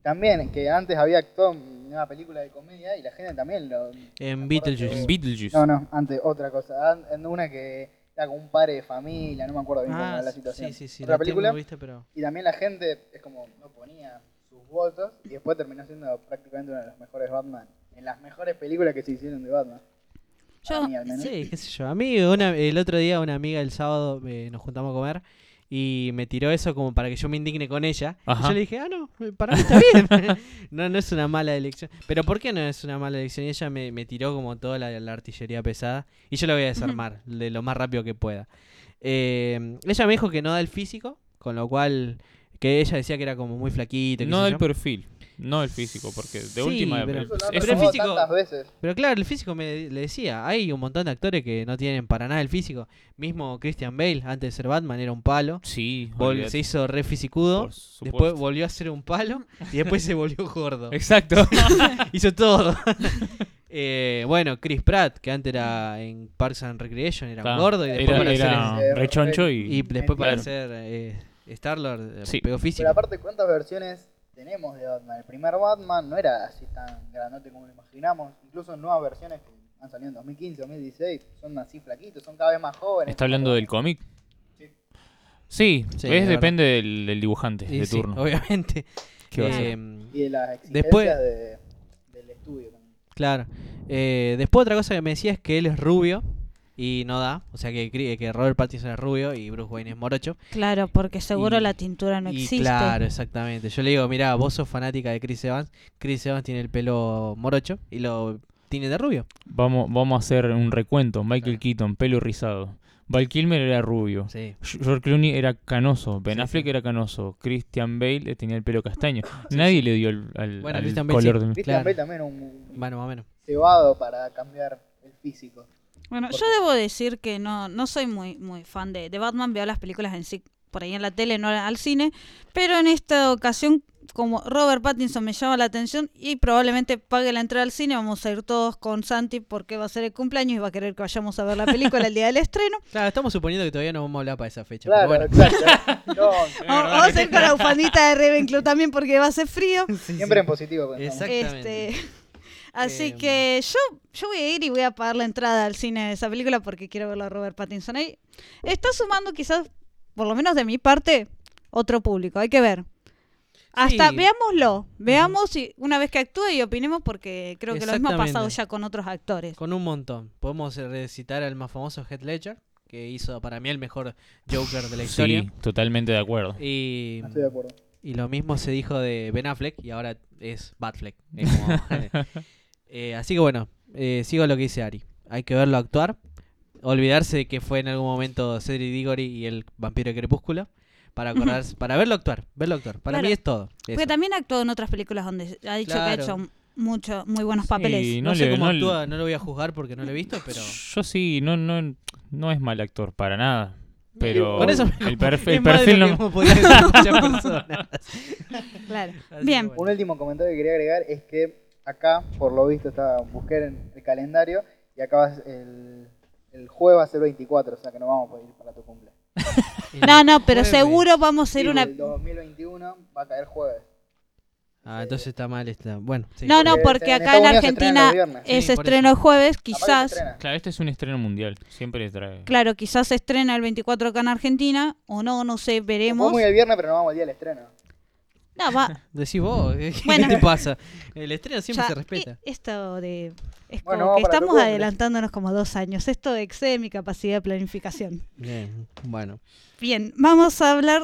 Speaker 4: También, que antes había actuado en una película de comedia y la gente también lo...
Speaker 5: En Beetlejuice.
Speaker 4: que-
Speaker 3: En Beetlejuice.
Speaker 4: No, no, antes otra cosa. An- En una que era con un padre de familia, no me acuerdo bien cómo
Speaker 5: Ah,
Speaker 4: era la
Speaker 5: sí,
Speaker 4: situación.
Speaker 5: sí, sí.
Speaker 4: Otra
Speaker 5: la tengo,
Speaker 4: película.
Speaker 5: ¿viste? Pero...
Speaker 4: Y también la gente es como no ponía sus votos y después terminó siendo prácticamente uno de los mejores Batman. En las mejores películas que se hicieron de Batman. Para
Speaker 2: Yo-
Speaker 4: mí, al menos.
Speaker 5: Sí, qué sé yo. A mí una- el otro día una amiga el sábado eh, nos juntamos a comer y me tiró eso como para que yo me indigne con ella. Y yo le dije, ah, no, para mí está bien. no, no es una mala elección. Pero ¿por qué no es una mala elección? Y ella me, me tiró como toda la, la artillería pesada y yo la voy a desarmar de lo más rápido que pueda. Eh, ella me dijo que no da el físico, con lo cual que ella decía que era como muy flaquito.
Speaker 3: No del
Speaker 5: yo.
Speaker 3: perfil, no del físico, porque de
Speaker 5: Sí,
Speaker 3: última
Speaker 5: pero-
Speaker 3: el- es
Speaker 5: pero el físico-
Speaker 4: tantas veces.
Speaker 5: Pero claro, el físico me le decía, hay un montón de actores que no tienen para nada el físico. Mismo Christian Bale, antes de ser Batman, era un palo.
Speaker 3: Sí,
Speaker 5: Vol- se hizo re fisicudo. Después volvió a ser un palo y después se volvió gordo.
Speaker 3: Exacto.
Speaker 5: Hizo todo. Eh, bueno, Chris Pratt, que antes era en Parks and Recreation, era un
Speaker 3: Está.
Speaker 5: gordo y después
Speaker 3: era,
Speaker 5: para
Speaker 3: era
Speaker 4: ser-
Speaker 3: rechoncho y,
Speaker 5: y después para
Speaker 3: Claro.
Speaker 5: ser eh, Star-Lord eh,
Speaker 3: Sí.
Speaker 5: pegó físico.
Speaker 4: Pero aparte, ¿cuántas versiones tenemos de Batman? El primer Batman no era así tan grandote como lo imaginamos. Incluso nuevas versiones que han salido en 2015, 2016 son así flaquitos, son cada vez más jóvenes.
Speaker 3: ¿Está hablando del cómic?
Speaker 4: Sí.
Speaker 3: Sí,
Speaker 5: Sí,
Speaker 3: es, depende del, del dibujante
Speaker 5: Y
Speaker 3: de
Speaker 5: sí,
Speaker 3: turno.
Speaker 5: obviamente.
Speaker 3: ¿Qué va a hacer?
Speaker 5: Eh,
Speaker 4: Y de las exigencias
Speaker 5: Después-
Speaker 4: de- del estudio también.
Speaker 5: Claro. Eh, después otra cosa que me decía es que él es rubio y no da. O sea que, que Robert Pattinson es rubio y Bruce Wayne es morocho.
Speaker 2: Claro, porque seguro
Speaker 5: Y-
Speaker 2: la tintura no
Speaker 5: y
Speaker 2: existe.
Speaker 5: claro, exactamente. Yo le digo, mira, vos sos fanática de Chris Evans. Chris Evans tiene el pelo morocho y lo tiene de rubio.
Speaker 3: Vamos, vamos a hacer un recuento. Michael Keaton, pelo rizado. Val Kilmer era rubio.
Speaker 5: Sí.
Speaker 3: George Clooney era canoso. Ben
Speaker 5: Sí,
Speaker 3: Affleck
Speaker 5: sí.
Speaker 3: era canoso. Christian Bale tenía el pelo castaño. Nadie le dio el, al,
Speaker 5: Bueno,
Speaker 3: al
Speaker 5: Christian Bale
Speaker 3: color
Speaker 5: sí.
Speaker 3: de...
Speaker 4: Christian
Speaker 5: Claro.
Speaker 4: Bale también un
Speaker 5: Bueno, más o menos.
Speaker 4: cebado para cambiar el físico.
Speaker 2: Bueno,
Speaker 4: ¿Por
Speaker 2: yo debo decir que no, no soy muy, muy fan de, de Batman, veo las películas en sí, por ahí en la tele, no al cine, pero en esta ocasión, como Robert Pattinson me llama la atención y probablemente pague la entrada al cine, vamos a ir todos con Santi porque va a ser el cumpleaños y va a querer que vayamos a ver la película el día del estreno.
Speaker 5: Claro, estamos suponiendo que todavía no vamos a hablar para esa fecha.
Speaker 4: Claro,
Speaker 5: bueno.
Speaker 4: exacto. No,
Speaker 2: Vamos a ir con la bufandita de Ravenclaw también porque va a ser frío.
Speaker 4: siempre en positivo. pensamos.
Speaker 5: Exactamente.
Speaker 2: Este, así
Speaker 5: Em.
Speaker 2: que yo, yo voy a ir y voy a pagar la entrada al cine de esa película porque quiero verla a Robert Pattinson ahí. Está sumando quizás, por lo menos de mi parte, otro público. Hay que ver. Hasta
Speaker 5: Sí.
Speaker 2: veámoslo, veamos y una vez que actúe y opinemos porque creo que lo mismo ha pasado ya con otros actores.
Speaker 5: Con un montón. Podemos eh, recitar al más famoso Heath Ledger, que hizo para mí el mejor Joker de la historia.
Speaker 3: Sí, totalmente de acuerdo.
Speaker 5: Y,
Speaker 4: estoy de acuerdo.
Speaker 5: y lo mismo se dijo de Ben Affleck y ahora es Batfleck. Es como- Eh, así que bueno, eh, sigo lo que dice Ari. Hay que verlo actuar. Olvidarse de que fue en algún momento Cedric Diggory y el vampiro de Crepúsculo. Para acordarse, para verlo actuar, verlo actuar. Para
Speaker 2: Claro.
Speaker 5: mí es todo.
Speaker 2: Porque también ha actuado en otras películas donde ha dicho que ha hecho mucho, muy buenos papeles.
Speaker 3: Sí,
Speaker 5: no,
Speaker 3: no
Speaker 5: sé
Speaker 3: le-
Speaker 5: cómo
Speaker 3: no le-
Speaker 5: actúa, no lo voy a juzgar porque no lo he visto, pero
Speaker 3: Yo sí, no, no, no es mal actor, para nada. Pero
Speaker 5: Por eso
Speaker 3: el, el perfil
Speaker 5: lo
Speaker 3: no.
Speaker 2: Claro.
Speaker 5: Así
Speaker 2: Bien.
Speaker 5: que
Speaker 4: Un último comentario que quería agregar es que acá, por lo visto, está, busqué en el calendario y acá va a ser el, el jueves va a ser 24, o sea que no vamos a poder ir para tu cumple.
Speaker 2: No, no, pero
Speaker 5: Jueves.
Speaker 2: seguro vamos a hacer
Speaker 4: Sí,
Speaker 2: una...
Speaker 4: El 2021 va a caer jueves.
Speaker 5: Ah, entonces está mal esta. Bueno, sí.
Speaker 2: No, no,
Speaker 4: Porque en
Speaker 2: acá en
Speaker 4: se estrena
Speaker 2: Argentina es
Speaker 5: Sí,
Speaker 2: el jueves,
Speaker 4: se
Speaker 2: quizás...
Speaker 3: Claro, este es un estreno mundial. Siempre trae.
Speaker 2: Claro, quizás se estrena el 24 acá en Argentina, o no, no sé, veremos.
Speaker 4: Ir el viernes, pero no vamos al día del estreno.
Speaker 2: No, va,
Speaker 5: Decís vos, ¿qué
Speaker 2: Bueno.
Speaker 5: te pasa? El estreno siempre
Speaker 2: ya,
Speaker 5: se respeta.
Speaker 2: Esto de... Es
Speaker 4: Bueno,
Speaker 2: que estamos adelantándonos como dos años. Esto excede mi capacidad de planificación.
Speaker 5: Bien, bueno.
Speaker 2: Bien, vamos a hablar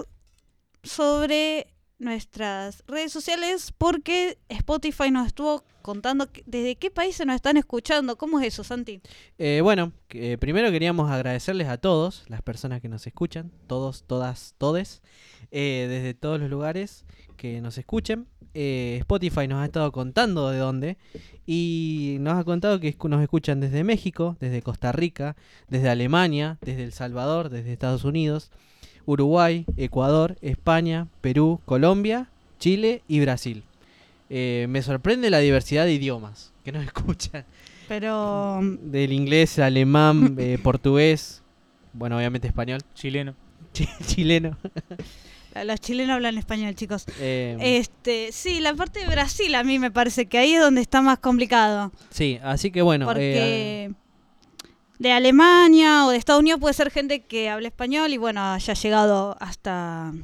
Speaker 2: sobre nuestras redes sociales porque Spotify nos estuvo contando desde qué países nos están escuchando. ¿Cómo es eso, Santi?
Speaker 5: Eh, bueno, primero queríamos agradecerles a todos, las personas que nos escuchan, todos, todas, todes, eh, desde todos los lugares que nos escuchen. Eh, Spotify nos ha estado contando de dónde y nos ha contado que nos escuchan desde México, desde Costa Rica, desde Alemania, desde El Salvador, desde Estados Unidos, Uruguay, Ecuador, España, Perú, Colombia, Chile y Brasil. Eh, me sorprende la diversidad de idiomas que nos escuchan.
Speaker 2: Pero
Speaker 5: Del inglés, alemán, eh, portugués, bueno, obviamente español,
Speaker 3: Chileno.
Speaker 5: chi- chileno.
Speaker 2: los chilenos hablan español, chicos.
Speaker 5: eh,
Speaker 2: Este, sí, la parte de Brasil a mí me parece que ahí es donde está más complicado.
Speaker 5: sí, así que bueno. eh,
Speaker 2: Porque de Alemania o de Estados Unidos puede ser gente que hable español y bueno, haya llegado hasta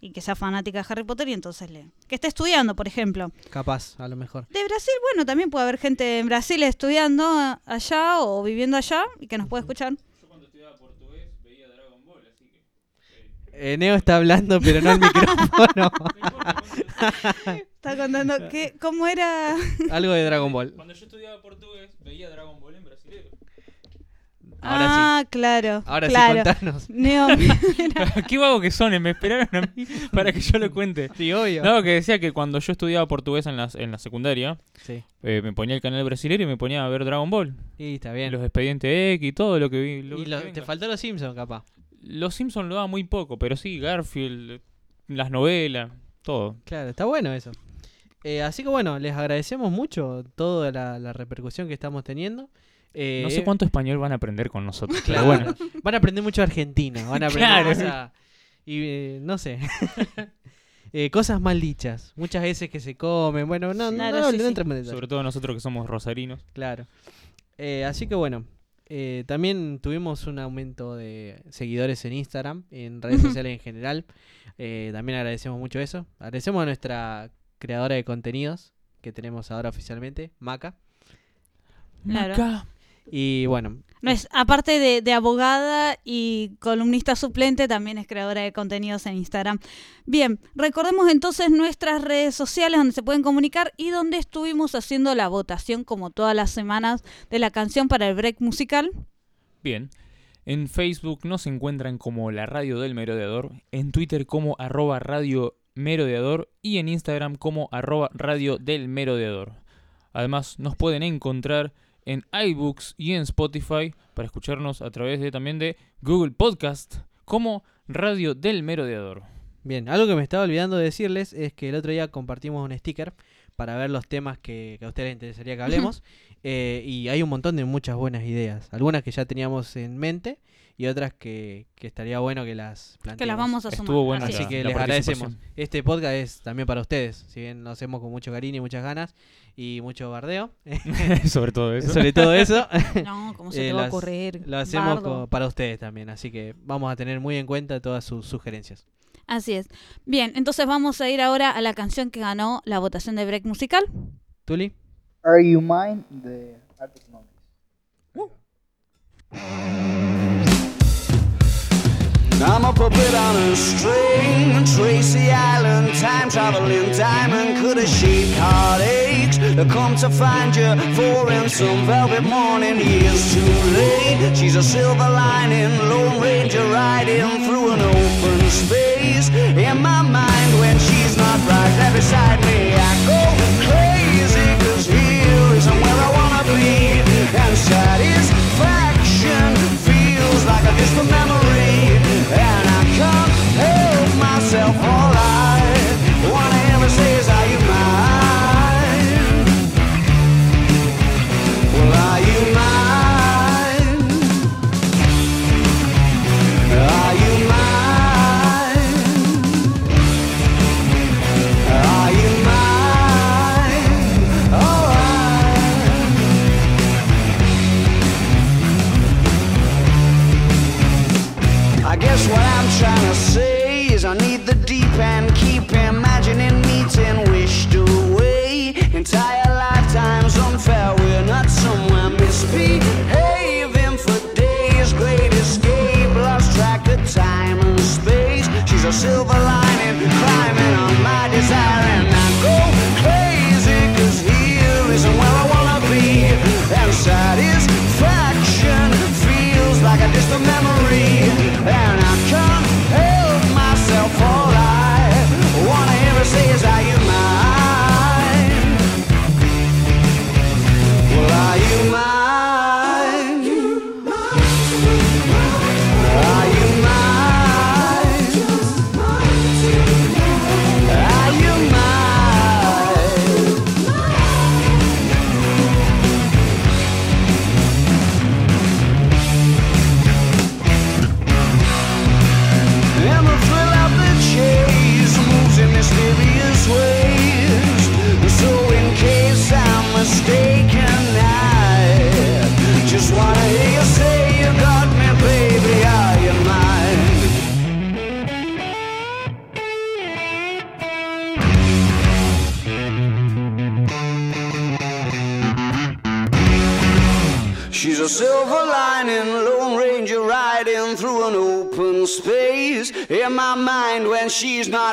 Speaker 2: y que sea fanática de Harry Potter y entonces le que esté estudiando, por ejemplo.
Speaker 5: capaz, a lo mejor.
Speaker 2: De Brasil, bueno, también puede haber gente en Brasil estudiando allá o viviendo allá y que nos puede escuchar.
Speaker 3: Yo cuando estudiaba portugués veía Dragon Ball, así que.
Speaker 5: Eh, Neo está hablando, pero no al micrófono.
Speaker 2: Está contando que cómo era
Speaker 5: Algo de Dragon Ball.
Speaker 3: Cuando yo estudiaba portugués veía Dragon Ball en.
Speaker 5: Ahora
Speaker 2: ah, claro.
Speaker 5: Ahora
Speaker 2: claro.
Speaker 5: sí, contanos.
Speaker 2: Neo,
Speaker 3: Qué vago que son, eh, me esperaron a mí para que yo lo cuente.
Speaker 5: Sí, obvio.
Speaker 3: No, que decía que cuando yo estudiaba portugués en la, en la secundaria,
Speaker 5: Sí,
Speaker 3: eh, me ponía el canal brasileño y me ponía a ver Dragon Ball.
Speaker 5: y está bien.
Speaker 3: Los expedientes X y todo lo que vi. lo
Speaker 5: y
Speaker 3: que
Speaker 5: lo-
Speaker 3: venga.
Speaker 5: te faltó los Simpsons, capaz.
Speaker 3: Los Simpsons lo daba muy poco, pero sí, Garfield, las novelas, todo.
Speaker 5: Claro, está bueno eso. Eh, así que bueno, les agradecemos mucho toda la, la repercusión que estamos teniendo. Eh,
Speaker 3: No sé cuánto español van a aprender con nosotros, pero
Speaker 5: Claro.
Speaker 3: bueno.
Speaker 5: Van a aprender mucho Argentina. Van a aprender
Speaker 3: Claro.
Speaker 5: cosas- Y eh, no sé. Eh, cosas mal dichas. Muchas veces que se comen. Bueno, no, no,
Speaker 2: Claro,
Speaker 5: no,
Speaker 2: sí,
Speaker 5: no
Speaker 2: sí.
Speaker 5: entremos en detalle.
Speaker 3: Sobre todo nosotros que somos rosarinos.
Speaker 5: Claro. Eh, así que bueno. eh, también tuvimos un aumento de seguidores en Instagram, en redes sociales en general. Eh, también agradecemos mucho eso. Agradecemos a nuestra creadora de contenidos que tenemos ahora oficialmente, Maca.
Speaker 2: Claro.
Speaker 3: Maca.
Speaker 5: Y bueno,
Speaker 2: No es, aparte de, de abogada y columnista suplente, también es creadora de contenidos en Instagram. Bien, recordemos entonces nuestras redes sociales donde se pueden comunicar y donde estuvimos haciendo la votación como todas las semanas de la canción para el break musical.
Speaker 3: Bien. En Facebook nos encuentran como la Radio del Merodeador, en Twitter como arroba Radio Merodeador y en Instagram como arroba Radio del Merodeador. Además nos pueden encontrar en iBooks y en Spotify para escucharnos a través de también de Google Podcast como Radio del Merodeador.
Speaker 5: Bien, algo que me estaba olvidando de decirles es que el otro día compartimos un sticker para ver los temas que, que a ustedes les interesaría que hablemos. Eh, y hay un montón de muchas buenas ideas. Algunas que ya teníamos en mente y otras que, que estaría bueno que las planteemos.
Speaker 2: Que las vamos a sumar.
Speaker 3: Estuvo buena
Speaker 2: Así
Speaker 5: Así
Speaker 3: la-
Speaker 5: que
Speaker 3: la
Speaker 5: les agradecemos. Este podcast es también para ustedes. Si bien lo hacemos con mucho cariño y muchas ganas y mucho bardeo.
Speaker 3: Sobre todo eso.
Speaker 5: Sobre todo eso.
Speaker 2: No, ¿cómo se
Speaker 5: Eh,
Speaker 2: te va a
Speaker 5: las-
Speaker 2: ocurrir?
Speaker 5: Lo hacemos para ustedes también. Así que vamos a tener muy en cuenta todas sus sugerencias.
Speaker 2: Así es. Bien, entonces vamos a ir ahora a la canción que ganó la votación de break musical.
Speaker 5: Tuli.
Speaker 4: Are You Mine de Arctic Monkeys.
Speaker 1: I'm a puppet on a string, Tracy Island, time traveling diamond, could have shaped heartaches. Come to find you for in some velvet morning, years too late. She's a silver lining, Lone Ranger riding through an open space. In my mind, when she's not right there beside me, I go crazy, and myself. wrong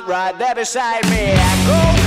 Speaker 1: right there beside me, I go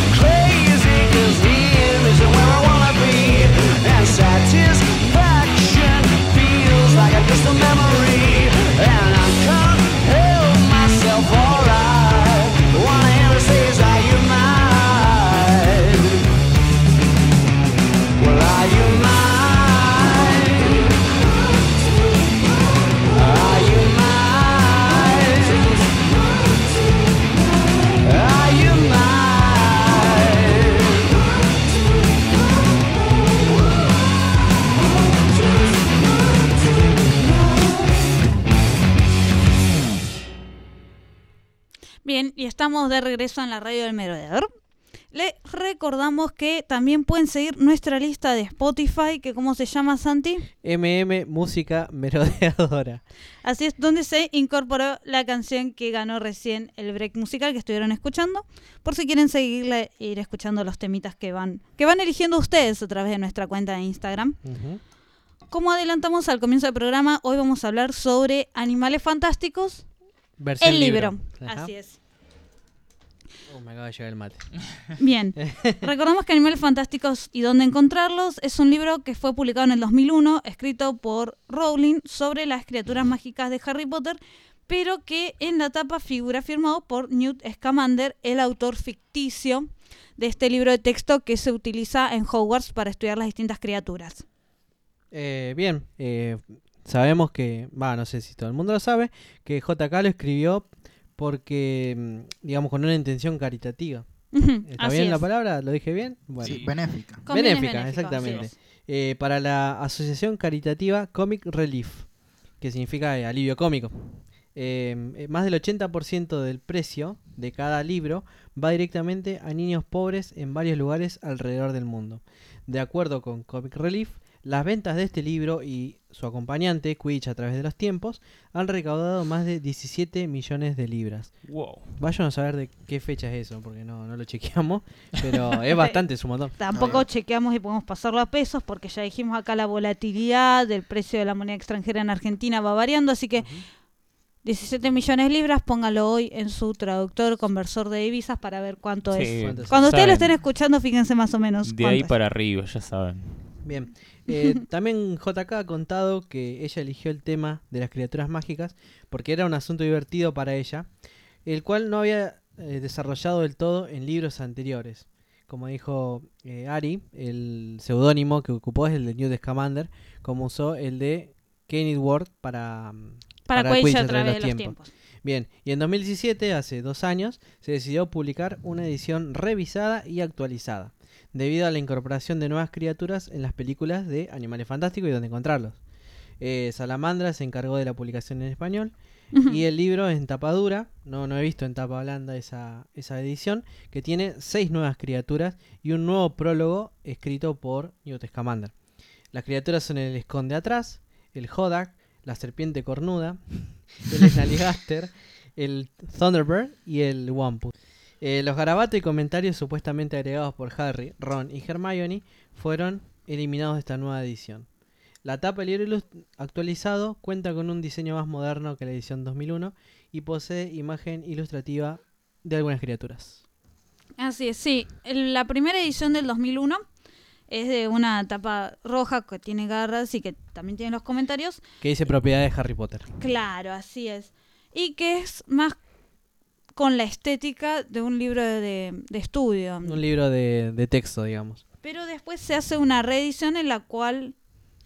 Speaker 2: estamos de regreso en la radio del merodeador. Le recordamos que también pueden seguir nuestra lista de Spotify, que cómo se llama Santi.
Speaker 5: MM Música Merodeadora.
Speaker 2: Así es, donde se incorporó la canción que ganó recién el break musical que estuvieron escuchando. Por si quieren seguirla e ir escuchando los temitas que van, que van eligiendo ustedes a través de nuestra cuenta de Instagram.
Speaker 5: Ujú.
Speaker 2: Como adelantamos al comienzo del programa, hoy vamos a hablar sobre animales fantásticos,
Speaker 5: Versión
Speaker 2: el libro.
Speaker 5: Ajá.
Speaker 2: Así es.
Speaker 5: Me acaba de llegar el mate.
Speaker 2: Bien, recordamos que Animales Fantásticos y dónde encontrarlos es un libro que fue publicado en el 2001, escrito por Rowling sobre las criaturas mágicas de Harry Potter, pero que en la tapa figura firmado por Newt Scamander, el autor ficticio de este libro de texto que se utiliza en Hogwarts para estudiar las distintas criaturas.
Speaker 5: Eh, bien, eh, sabemos que, va, no sé si todo el mundo lo sabe, que JK lo escribió porque, mm, digamos, con una intención caritativa. ¿Está
Speaker 2: así
Speaker 5: bien la palabra? ¿Lo dije bien? Bueno.
Speaker 4: Sí, benéfica.
Speaker 2: Con fines
Speaker 5: Benéfica,
Speaker 2: benéficos,
Speaker 5: exactamente. Eh, para la asociación caritativa Comic Relief, que significa eh, alivio cómico. Eh, eh, más del 80% del precio de cada libro va directamente a niños pobres en varios lugares alrededor del mundo. De acuerdo con Comic Relief, las ventas de este libro y su acompañante, Quidditch a través de los tiempos, han recaudado más de 17 millones de libras.
Speaker 3: Wow.
Speaker 5: Vayan a saber de qué fecha es eso, porque no, no lo chequeamos, pero es bastante, es un montón.
Speaker 2: Tampoco chequeamos y podemos pasarlo a pesos porque ya dijimos acá la volatilidad del precio de la moneda extranjera en Argentina va variando, así que 17 millones de libras, póngalo hoy en su traductor conversor de divisas para ver cuánto
Speaker 3: Sí,
Speaker 2: es. Cuando ustedes lo estén escuchando, fíjense más o menos.
Speaker 3: De ahí
Speaker 2: es.
Speaker 3: para arriba, ya saben.
Speaker 5: Bien, eh, también JK ha contado que ella eligió el tema de las criaturas mágicas porque era un asunto divertido para ella, el cual no había eh, desarrollado del todo en libros anteriores. Como dijo eh, Ari, el seudónimo que ocupó es el de Newt Scamander, como usó el de Kenneth Ward para, mm,
Speaker 2: Para,
Speaker 5: para
Speaker 2: a través de los tiempos.
Speaker 5: Bien, y en 2017, hace dos años, se decidió publicar una edición revisada y actualizada, debido a la incorporación de nuevas criaturas en las películas de Animales Fantásticos y dónde encontrarlos. Eh, Salamandra se encargó de la publicación en español y el libro en tapa dura, no, no he visto en tapa blanda esa, esa edición, que tiene seis nuevas criaturas y un nuevo prólogo escrito por Newt Scamander. Las criaturas son el esconde atrás, el Hodak, la serpiente cornuda, el Snallygaster, el Thunderbird y el Wampus. Eh, los garabatos y comentarios supuestamente agregados por Harry, Ron y Hermione fueron eliminados de esta nueva edición. La tapa del libro actualizado cuenta con un diseño más moderno que la edición 2001 y posee imagen ilustrativa de algunas criaturas.
Speaker 2: Así es, sí. La primera edición del 2001 es de una tapa roja que tiene garras y que también tiene los comentarios.
Speaker 5: Que dice propiedades de Harry Potter.
Speaker 2: Claro, así es. Y que es más con la estética de un libro de, de estudio.
Speaker 5: Un libro de, de texto, digamos.
Speaker 2: Pero después se hace una reedición en la cual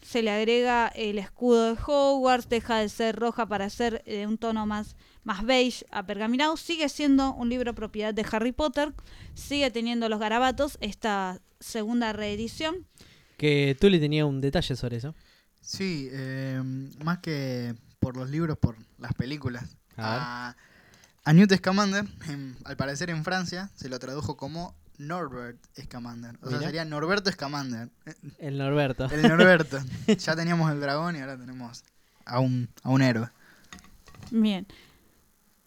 Speaker 2: se le agrega el escudo de Hogwarts, deja de ser roja para ser de un tono más, más beige, apergaminado. Sigue siendo un libro propiedad de Harry Potter, sigue teniendo los garabatos, esta segunda reedición.
Speaker 5: Que tú le tenía un detalle sobre eso.
Speaker 4: Sí, eh, más que por los libros, por las películas.
Speaker 5: A
Speaker 4: A, Newt Scamander, en- al parecer en Francia, se lo tradujo como Norbert Scamander. O sea, sería Norberto Scamander.
Speaker 5: El Norberto.
Speaker 4: El Norberto. ya teníamos el dragón y ahora tenemos a un, a un héroe.
Speaker 2: Bien.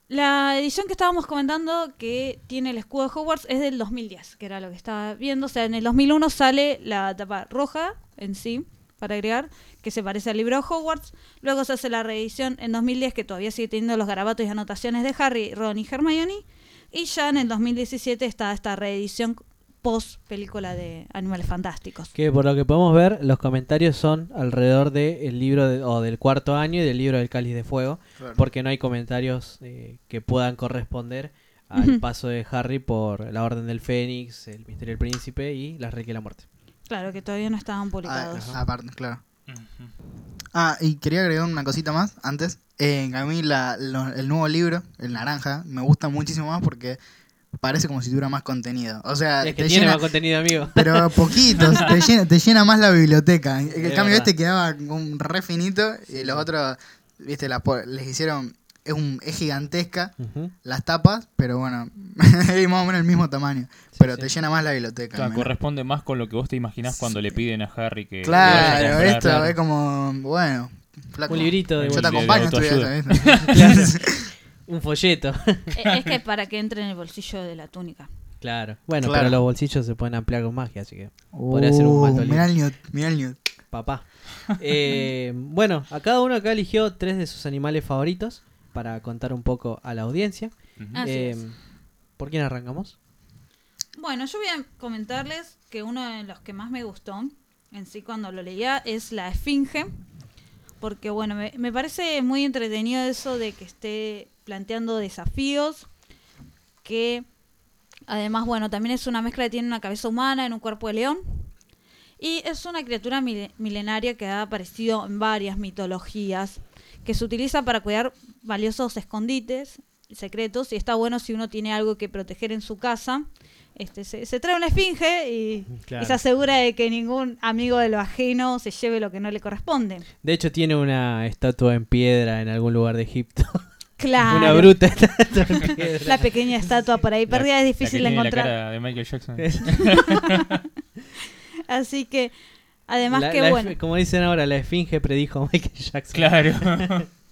Speaker 2: La edición que estábamos comentando que tiene el escudo de Hogwarts es del 2010, que era lo que estaba viendo. O sea, en el 2001 sale la tapa roja en sí, para agregar, que se parece al libro de Hogwarts. Luego se hace la reedición en 2010, que todavía sigue teniendo los garabatos y anotaciones de Harry, Ron y Hermione. Y ya en el 2017 está esta reedición post película de Animales Fantásticos.
Speaker 5: Que por lo que podemos ver, los comentarios son alrededor del libro de- o del cuarto año y del libro del Cáliz de Fuego, porque no hay comentarios eh, que puedan corresponder al paso de Harry por la Orden del Fénix, el Misterio del Príncipe y las Reliquias de la Muerte.
Speaker 2: Claro, que todavía no estaban
Speaker 4: Ah,
Speaker 2: publicados.
Speaker 4: aparte, claro. Ah, y quería agregar una cosita más antes. Eh, a mí la- lo- el nuevo libro, el naranja, me gusta muchísimo más porque parece como si tuviera más contenido. O sea,
Speaker 5: Es que
Speaker 4: te
Speaker 5: tiene
Speaker 4: llena,
Speaker 5: más contenido, amigo.
Speaker 4: pero poquitos, te llena, te llena más la biblioteca. En cambio
Speaker 5: verdad.
Speaker 4: este quedaba un re finito y los otros, viste, la po- les hicieron, es, un, es gigantesca las tapas, pero bueno, es más o menos el mismo tamaño. pero
Speaker 5: sí.
Speaker 4: te llena más la biblioteca.
Speaker 3: Claro, corresponde más con lo que vos te imaginás cuando le piden a Harry que.
Speaker 4: Claro, esto
Speaker 3: Claro.
Speaker 4: es como, bueno, flaco.
Speaker 5: Un librito de
Speaker 4: Yo te acompaño.
Speaker 5: Un folleto.
Speaker 2: Eh, es que para que entre en el bolsillo de la túnica.
Speaker 5: claro. Bueno,
Speaker 4: Claro.
Speaker 5: pero los bolsillos se pueden ampliar con magia, así que podría ser un
Speaker 4: Uh,
Speaker 5: maldo
Speaker 4: mirá el Newt, mirá el Newt.
Speaker 5: Papá. Eh, bueno, a cada uno acá eligió tres de sus animales favoritos para contar un poco a la audiencia. Eh. ¿Por quién arrancamos?
Speaker 2: Bueno, yo voy a comentarles que uno de los que más me gustó en sí cuando lo leía es la Esfinge. Porque bueno, me, me parece muy entretenido eso de que esté planteando desafíos. Que además, bueno, también es una mezcla que tiene una cabeza humana en un cuerpo de león. Y es una criatura mile- milenaria que ha aparecido en varias mitologías. Que se utiliza para cuidar valiosos escondites secretos. Y está bueno si uno tiene algo que proteger en su casa. Este, se, se trae una esfinge y,
Speaker 5: Claro.
Speaker 2: y se asegura de que ningún amigo de lo ajeno se lleve lo que no le corresponde.
Speaker 5: De hecho, tiene una estatua en piedra en algún lugar de Egipto.
Speaker 2: Claro.
Speaker 5: Una bruta estatua en piedra.
Speaker 2: La pequeña estatua por ahí
Speaker 3: La-
Speaker 2: perdida es
Speaker 3: la
Speaker 2: difícil
Speaker 3: que
Speaker 2: de
Speaker 3: tiene
Speaker 2: encontrar.
Speaker 3: La cara de Michael Jackson.
Speaker 2: Así que, además
Speaker 5: La-
Speaker 2: que
Speaker 5: la
Speaker 2: bueno.
Speaker 5: Como dicen ahora, la esfinge predijo Michael Jackson.
Speaker 3: Claro.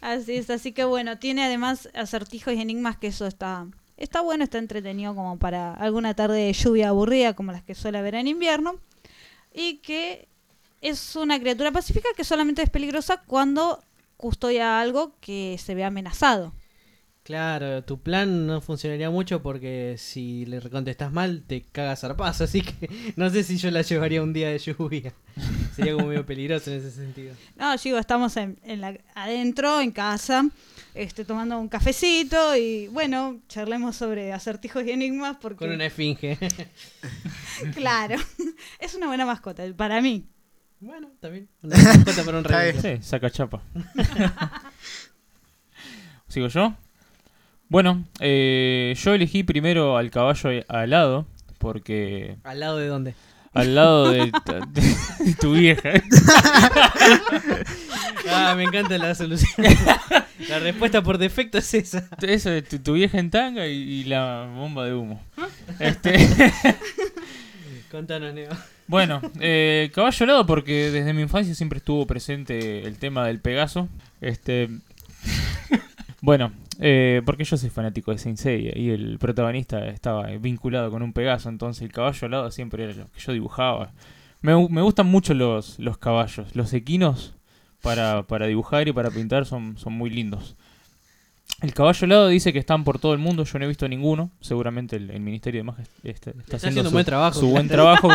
Speaker 2: Así es, así que bueno, tiene además acertijos y enigmas que eso está está bueno, está entretenido como para alguna tarde de lluvia aburrida como las que suele haber en invierno y que es una criatura pacífica que solamente es peligrosa cuando custodia algo que se ve amenazado.
Speaker 5: Claro, tu plan no funcionaría mucho porque si le contestas mal te cagas zarpazo, así que no sé si yo la llevaría un día de lluvia. Sería como medio peligroso en ese sentido.
Speaker 2: No, yo digo, estamos en, en la, adentro, en casa, este, tomando un cafecito y bueno, charlemos sobre acertijos y enigmas porque...
Speaker 5: Con una esfinge.
Speaker 2: Claro, es una buena mascota para mí.
Speaker 5: bueno, también. Una mascota para un rey.
Speaker 3: Sí, saca chapa. ¿Sigo yo? Bueno, eh, yo elegí primero al caballo alado, porque
Speaker 5: ¿Al lado de dónde?
Speaker 3: al lado de, de tu vieja.
Speaker 5: Ah, me encanta la solución. La respuesta por defecto es esa.
Speaker 3: Eso tu, tu vieja en tanga y, y la bomba de humo. Este,
Speaker 5: Contanos, Neo.
Speaker 3: bueno, eh, caballo alado porque desde mi infancia siempre estuvo presente el tema del Pegaso. Este, Bueno, eh, porque yo soy fanático de Saint Seiya y el protagonista estaba vinculado con un Pegaso, entonces el caballo alado siempre era lo que yo dibujaba. Me, gu- me gustan mucho los, los caballos, los equinos para, para dibujar y para pintar son, son muy lindos. El caballo alado dice que están por todo el mundo, yo no he visto ninguno. Seguramente el, el Ministerio de Magia está, está haciendo,
Speaker 5: haciendo
Speaker 3: su,
Speaker 5: buen trabajo.
Speaker 3: su buen trabajo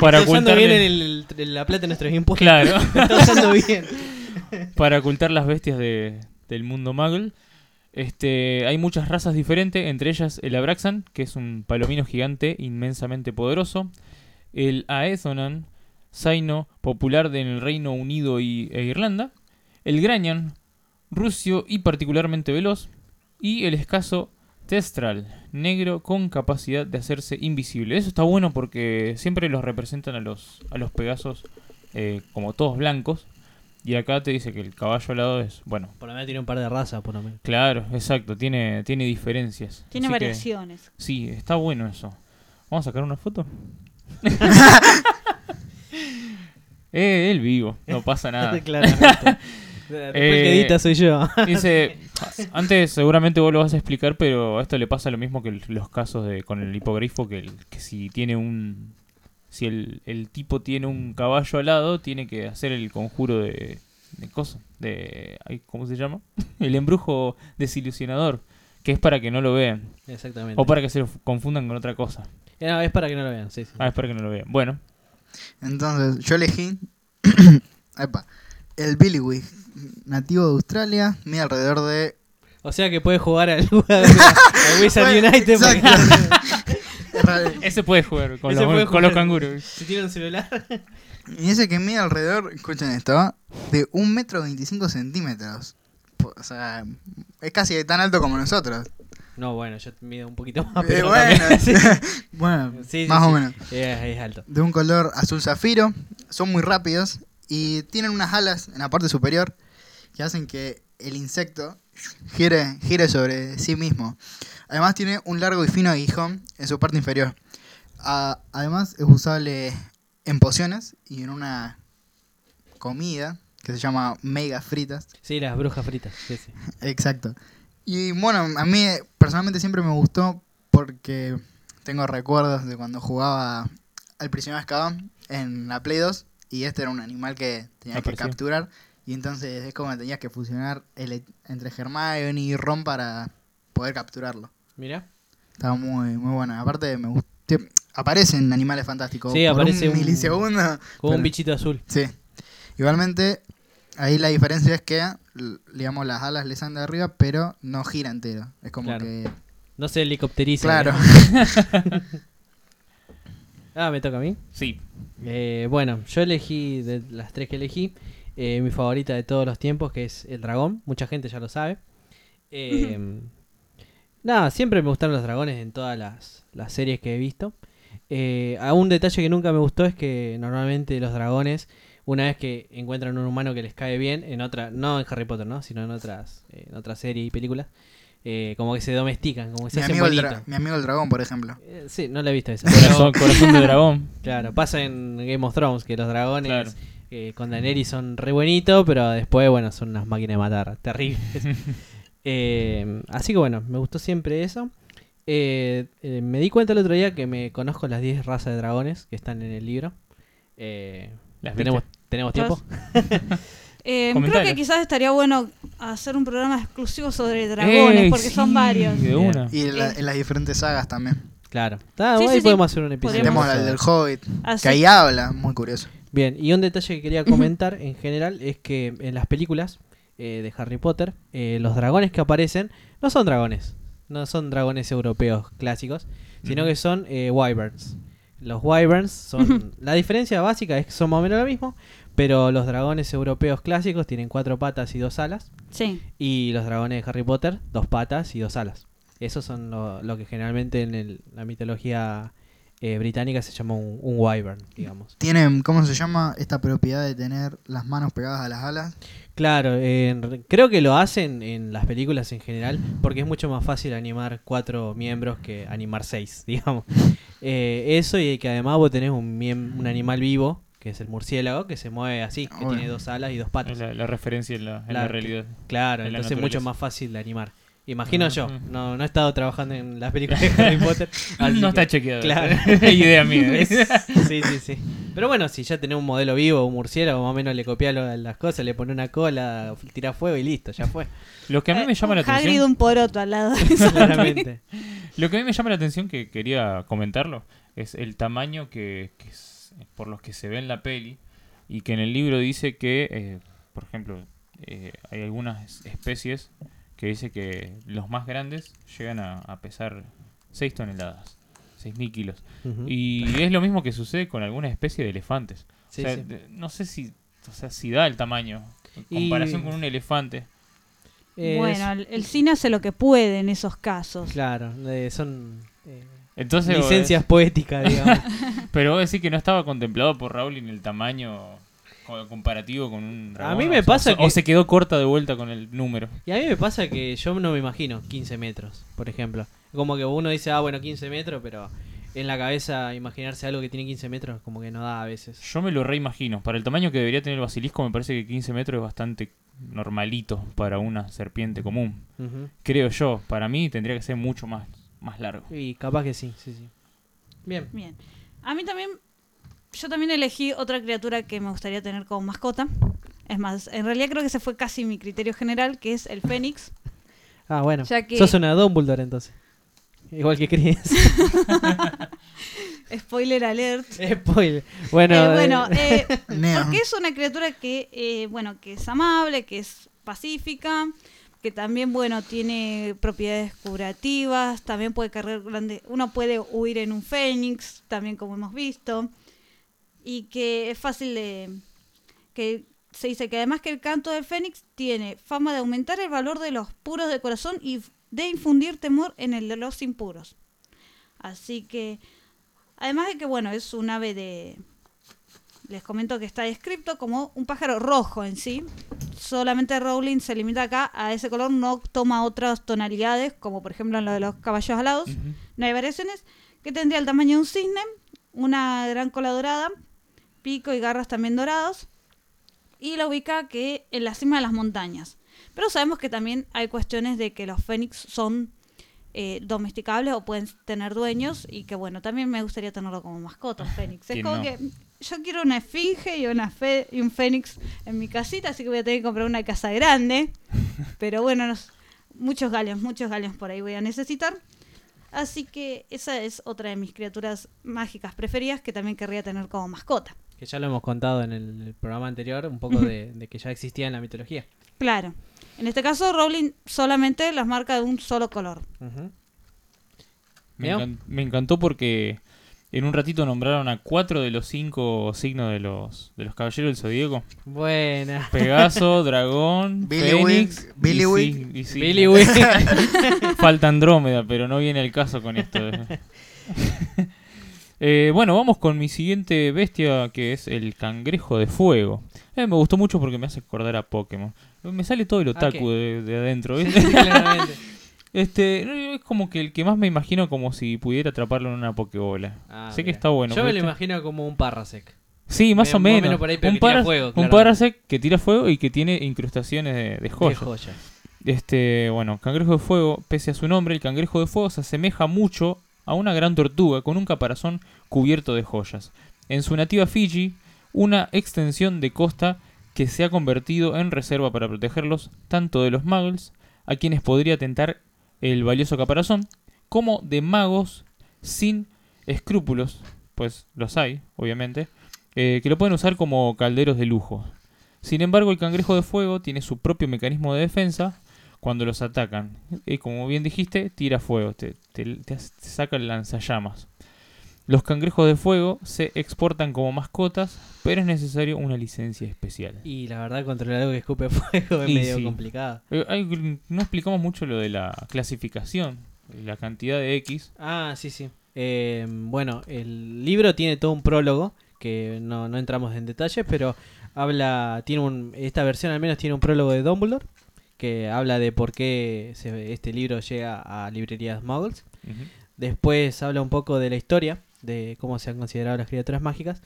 Speaker 3: para
Speaker 5: Está
Speaker 3: ocultar
Speaker 5: bien el- el- la plata de nuestros impuestos.
Speaker 3: Claro.
Speaker 5: Está bien.
Speaker 3: para ocultar las bestias de- del mundo Muggle. Este, hay muchas razas diferentes, entre ellas el Abraxan, que es un palomino gigante inmensamente poderoso, el Aethonan, Zaino, popular en el Reino Unido y, e Irlanda, el Grañan, rusio y particularmente veloz, y el escaso Testral, negro con capacidad de hacerse invisible. Eso está bueno porque siempre los representan a los, a los Pegasos eh, como todos blancos. Y acá te dice que el caballo alado es, bueno,
Speaker 5: Por lo menos tiene un par de razas, por lo menos.
Speaker 3: claro, exacto, tiene, tiene diferencias.
Speaker 2: Tiene
Speaker 3: Así que,
Speaker 2: variaciones.
Speaker 3: sí, está bueno eso. ¿Vamos a sacar una foto? eh, él vivo, no pasa nada.
Speaker 5: Claramente.
Speaker 3: Eh,
Speaker 5: edita soy yo.
Speaker 3: Dice, antes seguramente vos lo vas a explicar, pero a esto le pasa lo mismo que los casos de con el hipogrifo, que, el- que si tiene un... Si el, el tipo tiene un caballo alado, tiene que hacer el conjuro de... de cosa, de... ay, ¿Cómo se llama? El embrujo desilusionador, que es para que no lo vean.
Speaker 5: Exactamente.
Speaker 3: O para que se lo confundan con otra cosa.
Speaker 5: Eh, no, es para que no lo vean, sí, sí.
Speaker 3: Ah, es para que no lo vean. Bueno,
Speaker 4: Entonces, yo elegí epa, el Billywig, nativo de Australia, mide alrededor de...
Speaker 5: O sea que puede jugar al, al Wizard
Speaker 4: Bueno,
Speaker 5: United.
Speaker 4: exacto.
Speaker 3: Ese puede jugar con,
Speaker 5: Ese
Speaker 3: los,
Speaker 5: puede
Speaker 3: con los canguros.
Speaker 5: si tiene un celular.
Speaker 4: Y ese que mide alrededor, escuchen esto, de 1 metro 25 centímetros. O sea, es casi tan alto como nosotros.
Speaker 5: No, bueno, yo mido un poquito más.
Speaker 4: Eh,
Speaker 5: Pero
Speaker 4: bueno,
Speaker 5: sí.
Speaker 4: bueno,
Speaker 5: Sí,
Speaker 4: más
Speaker 5: sí.
Speaker 4: o menos.
Speaker 5: Es alto.
Speaker 4: De un color azul zafiro, son muy rápidos y tienen unas alas en la parte superior que hacen que el insecto gire, gire sobre sí mismo. Además tiene un largo y fino aguijón en su parte inferior. Además es usable en pociones y en una comida que se llama mega fritas.
Speaker 5: Sí, las brujas fritas. Sí, sí.
Speaker 4: Exacto. Y bueno, a mí personalmente siempre me gustó porque tengo recuerdos de cuando jugaba al prisionero de Azkaban en la Play 2 y este era un animal que tenías que
Speaker 3: Apareció.
Speaker 4: capturar y entonces es como que tenías que fusionar el, entre Hermione y Ron para poder capturarlo.
Speaker 5: Mira.
Speaker 4: Estaba muy muy bueno. Aparte me gustó aparecen animales fantásticos
Speaker 5: Sí,
Speaker 4: por
Speaker 5: aparece
Speaker 4: un
Speaker 5: un-
Speaker 4: milisegundo.
Speaker 5: Como un bichito azul.
Speaker 4: Sí. Igualmente, ahí la diferencia es que, digamos, las alas le salen de arriba, pero no gira entero. Es como
Speaker 5: Claro.
Speaker 4: que.
Speaker 5: No se helicopteriza.
Speaker 4: Claro.
Speaker 5: ¿eh? Ah, me toca a mí.
Speaker 3: Sí,
Speaker 5: Eh, bueno, yo elegí de las tres que elegí, eh, mi favorita de todos los tiempos, que es el dragón. Mucha gente ya lo sabe. Eh, nada, siempre me gustaron los dragones en todas las, las series que he visto. Eh, a un detalle que nunca me gustó es que normalmente los dragones, una vez que encuentran un humano que les cae bien, en otra, no en Harry Potter, ¿no? sino en otras, eh, en otras series y películas, eh, como que se domestican, como que se
Speaker 4: Mi
Speaker 5: hacen
Speaker 4: amigo, el mi amigo el dragón, por ejemplo.
Speaker 5: Eh, sí, no la he visto esa.
Speaker 3: corazón, de dragón.
Speaker 5: Claro, pasa en Game of Thrones que los dragones
Speaker 3: Claro.
Speaker 5: Eh, con Daenerys son re buenitos, pero después, bueno, son unas máquinas de matar, terribles. Eh, así que bueno, me gustó siempre eso. Eh, eh, me di cuenta el otro día que me conozco las 10 razas de dragones que están en el libro. Eh,
Speaker 3: Las
Speaker 5: ¿tenemos. ¿Tenemos tiempo?
Speaker 2: Eh, creo que quizás estaría bueno hacer un programa exclusivo sobre dragones, porque son varios.
Speaker 3: De
Speaker 5: Bien.
Speaker 3: una.
Speaker 4: Y en, la- en las diferentes sagas también.
Speaker 5: Claro. Ah,
Speaker 2: Sí,
Speaker 5: ahí
Speaker 2: sí, sí.
Speaker 5: podemos hacer un episodio.
Speaker 4: Tenemos el del Hobbit,
Speaker 2: Así-
Speaker 4: que ahí habla, muy curioso.
Speaker 5: Bien, y un detalle que quería comentar en general es que en las películas eh, de Harry Potter, eh, los dragones que aparecen no son dragones, no son dragones europeos clásicos, sino que son eh, wyverns. Los wyverns son... la diferencia básica es que son más o menos lo mismo, pero los dragones europeos clásicos tienen cuatro patas y dos alas,
Speaker 2: Sí.
Speaker 5: y los dragones de Harry Potter, dos patas y dos alas. Esos son lo, lo que generalmente en el- la mitología eh, británica se llama un, un wyvern, digamos.
Speaker 4: Tienen, ¿cómo se llama? Esta propiedad de tener las manos pegadas a las alas.
Speaker 5: Claro, eh, creo que lo hacen en las películas en general porque es mucho más fácil animar cuatro miembros que animar seis, digamos. Eh, eso y que además vos tenés un, miem- un animal vivo que es el murciélago, que se mueve así, que
Speaker 4: Bueno.
Speaker 5: tiene dos alas y dos patas.
Speaker 3: la, la referencia en la, en la
Speaker 5: Claro,
Speaker 3: realidad.
Speaker 5: Claro,
Speaker 3: en
Speaker 5: entonces es mucho más fácil de animar. Imagino
Speaker 3: Ah,
Speaker 5: yo,
Speaker 3: ah.
Speaker 5: no, no he estado trabajando en las películas de Harry Potter. así
Speaker 3: no
Speaker 5: que-
Speaker 3: está chequeado.
Speaker 5: Claro.
Speaker 3: Idea mía.
Speaker 5: Es- sí, sí, sí. Pero bueno, si ya tenés un modelo vivo, un murciélago, más o menos le copias lo- las cosas, le pone una cola, tira fuego y listo, ya fue.
Speaker 3: Lo que a mí me
Speaker 2: Eh,
Speaker 3: llama la
Speaker 2: un Hagrid
Speaker 3: atención.
Speaker 2: un poroto al lado de eso.
Speaker 5: Claramente.
Speaker 3: Lo que a mí me llama la atención que quería comentarlo es el tamaño que, que es- por los que se ve en la peli y que en el libro dice que, eh, por ejemplo, eh, hay algunas especies que dice que los más grandes llegan a, a pesar 6 toneladas, 6.000 kilos. Y es lo mismo que sucede con algunas especies de elefantes.
Speaker 5: Sí,
Speaker 3: o sea,
Speaker 5: sí.
Speaker 3: de- no sé si, o sea, si da el tamaño en
Speaker 5: Y-
Speaker 3: comparación con un elefante.
Speaker 2: Bueno, el, el cine hace lo que puede en esos casos.
Speaker 5: Claro, eh, son eh,
Speaker 3: Entonces,
Speaker 5: licencias poéticas, digamos.
Speaker 3: Pero vos decís que no estaba contemplado por Rowling el tamaño comparativo con un dragón.
Speaker 5: mí
Speaker 3: o
Speaker 5: me
Speaker 3: sea,
Speaker 5: pasa
Speaker 3: o,
Speaker 5: que-
Speaker 3: o se quedó corta de vuelta con el número.
Speaker 5: Y a mí me pasa que yo no me imagino 15 metros, por ejemplo. Como que uno dice, ah, bueno, 15 metros, pero en la cabeza imaginarse algo que tiene 15 metros como que no da a veces.
Speaker 3: Yo me lo reimagino. Para el tamaño que debería tener el basilisco, me parece que 15 metros es bastante normalito para una serpiente común. Creo yo. Para mí tendría que ser mucho más, más largo.
Speaker 5: Y capaz que sí, sí, sí. Bien.
Speaker 2: Bien. A mí también, yo también elegí otra criatura que me gustaría tener como mascota. Es más, en realidad creo que ese fue casi mi criterio general, que es el fénix.
Speaker 5: Ah, bueno.
Speaker 2: Ya que-
Speaker 5: Sos una Dumbledore entonces. Igual que Chris.
Speaker 2: Spoiler alert.
Speaker 5: Spoiler. Bueno,
Speaker 2: Eh, bueno,
Speaker 5: eh,
Speaker 2: eh,
Speaker 4: Neo.
Speaker 2: porque es una criatura que, eh, bueno, que es amable, que es pacífica, que también, bueno, tiene propiedades curativas, también puede cargar grande, uno puede huir en un fénix, también como hemos visto, y que es fácil de, que se dice que además que el canto del fénix tiene fama de aumentar el valor de los puros de corazón y de infundir temor en el de los impuros. Así que, además de que, bueno, es un ave de, les comento que está descrito como un pájaro rojo en sí. Solamente Rowling se limita acá a ese color, no toma otras tonalidades, como por ejemplo en lo de los caballos alados. No hay variaciones. Que tendría el tamaño de un cisne, una gran cola dorada, pico y garras también dorados. Y la ubica que en la cima de las montañas. Pero sabemos que también hay cuestiones de que los fénix son eh, domesticables o pueden tener dueños y que bueno, también me gustaría tenerlo como mascota, un fénix. Es
Speaker 3: ¿Quién
Speaker 2: como
Speaker 3: no?
Speaker 2: que yo quiero una esfinge y, una fe- y un fénix en mi casita, así que voy a tener que comprar una casa grande. Pero bueno, nos- muchos galeos, muchos galeos por ahí voy a necesitar. Así que esa es otra de mis criaturas mágicas preferidas que también querría tener como mascota.
Speaker 5: Que ya lo hemos contado en el, el programa anterior, un poco de, de que ya existía en la mitología.
Speaker 2: Claro. En este caso, Rowling solamente las marca de un solo color.
Speaker 3: Me,
Speaker 5: Leo.
Speaker 3: encan- me encantó porque en un ratito nombraron a cuatro de los cinco signos de los, de los caballeros del zodíaco.
Speaker 5: Buena.
Speaker 3: Pegaso, dragón,
Speaker 4: Billy
Speaker 3: Fénix
Speaker 4: Wig, Billy
Speaker 3: y
Speaker 4: Wig.
Speaker 3: sí- y sí.
Speaker 5: Billy Wig.
Speaker 3: Falta Andrómeda, pero no viene el caso con esto. Eh, bueno, vamos con mi siguiente bestia, que es el cangrejo de fuego. Eh, me gustó mucho porque me hace acordar a Pokémon. Me sale todo el otaku de, de adentro. ¿viste?
Speaker 5: Claramente.
Speaker 3: Este, es como que el que más me imagino como si pudiera atraparlo en una Pokebola.
Speaker 5: Ah,
Speaker 3: sé que está bueno.
Speaker 5: Yo me lo
Speaker 3: ¿viste?
Speaker 5: imagino como un Parrasec.
Speaker 3: Sí, más
Speaker 5: Me-
Speaker 3: o menos.
Speaker 5: menos por ahí,
Speaker 3: un, Paras-
Speaker 5: fuego,
Speaker 3: un. Parasect que tira fuego y que tiene incrustaciones de, de
Speaker 5: De
Speaker 3: joyas.
Speaker 5: joya.
Speaker 3: Este, bueno, cangrejo de fuego, pese a su nombre, el cangrejo de fuego se asemeja mucho a una gran tortuga con un caparazón cubierto de joyas. En su nativa Fiji, una extensión de costa que se ha convertido en reserva para protegerlos tanto de los muggles, a quienes podría tentar el valioso caparazón, como de magos sin escrúpulos, pues los hay, obviamente, eh, que lo pueden usar como calderos de lujo. Sin embargo, el cangrejo de fuego tiene su propio mecanismo de defensa cuando los atacan. Y como bien dijiste, tira fuego, te, saca el lanzallamas. Los cangrejos de fuego se exportan como mascotas, pero es necesario una licencia especial.
Speaker 5: Y la verdad, controlar algo que escupe fuego es
Speaker 3: Y
Speaker 5: medio
Speaker 3: sí.
Speaker 5: complicado.
Speaker 3: Eh, hay- no explicamos mucho lo de la clasificación, la cantidad de X.
Speaker 5: Ah, sí, sí. Eh, bueno, el libro tiene todo un prólogo que no, no entramos en detalles, pero habla, tiene un, esta versión al menos tiene un prólogo de Dumbledore que habla de por qué se- este libro llega a librerías muggles. Después habla un poco de la historia, de cómo se han considerado las criaturas mágicas.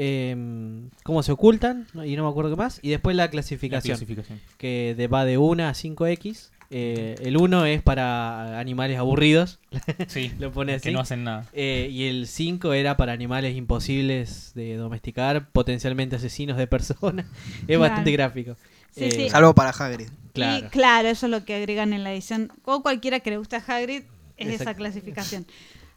Speaker 5: em, cómo se ocultan y no me acuerdo qué más. Y después la
Speaker 3: La
Speaker 5: clasificación,
Speaker 3: clasificación.
Speaker 5: que de- va de 1 a 5X. Eh, el 1 es para animales aburridos,
Speaker 3: Sí,
Speaker 5: lo pone así.
Speaker 3: que no hacen nada.
Speaker 5: Eh, y el 5 era para animales imposibles de domesticar, potencialmente asesinos de personas. es
Speaker 2: Claro.
Speaker 5: bastante gráfico.
Speaker 2: Sí,
Speaker 5: Eh,
Speaker 2: sí.
Speaker 4: Salvo para Hagrid.
Speaker 5: Claro.
Speaker 2: Y claro, eso es lo que agregan en la edición. O cualquiera que le guste a Hagrid es esa clasificación.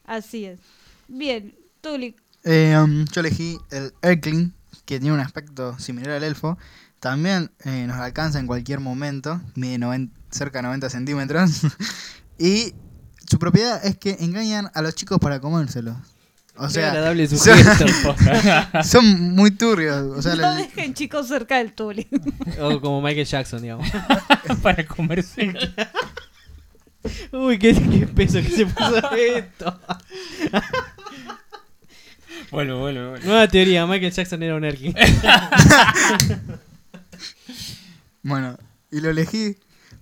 Speaker 2: Así es. Bien, Tuli.
Speaker 4: Eh, um, yo elegí el Erkling, que tiene un aspecto similar al elfo. También eh, nos alcanza en cualquier momento, mide cerca de 90 centímetros. y su propiedad es que engañan a los chicos para comérselos. O sea,
Speaker 5: agradable
Speaker 4: son,
Speaker 5: sujeto.
Speaker 4: son muy turbios. O sea,
Speaker 2: no dejen chicos cerca del Tuli.
Speaker 5: o como Michael Jackson, digamos.
Speaker 3: para comerse.
Speaker 5: Uy, qué, qué peso que se puso esto.
Speaker 3: Vuelvo, vuelvo, vuelvo.
Speaker 5: Nueva teoría, Michael Jackson era un Erkin.
Speaker 4: Bueno, y lo elegí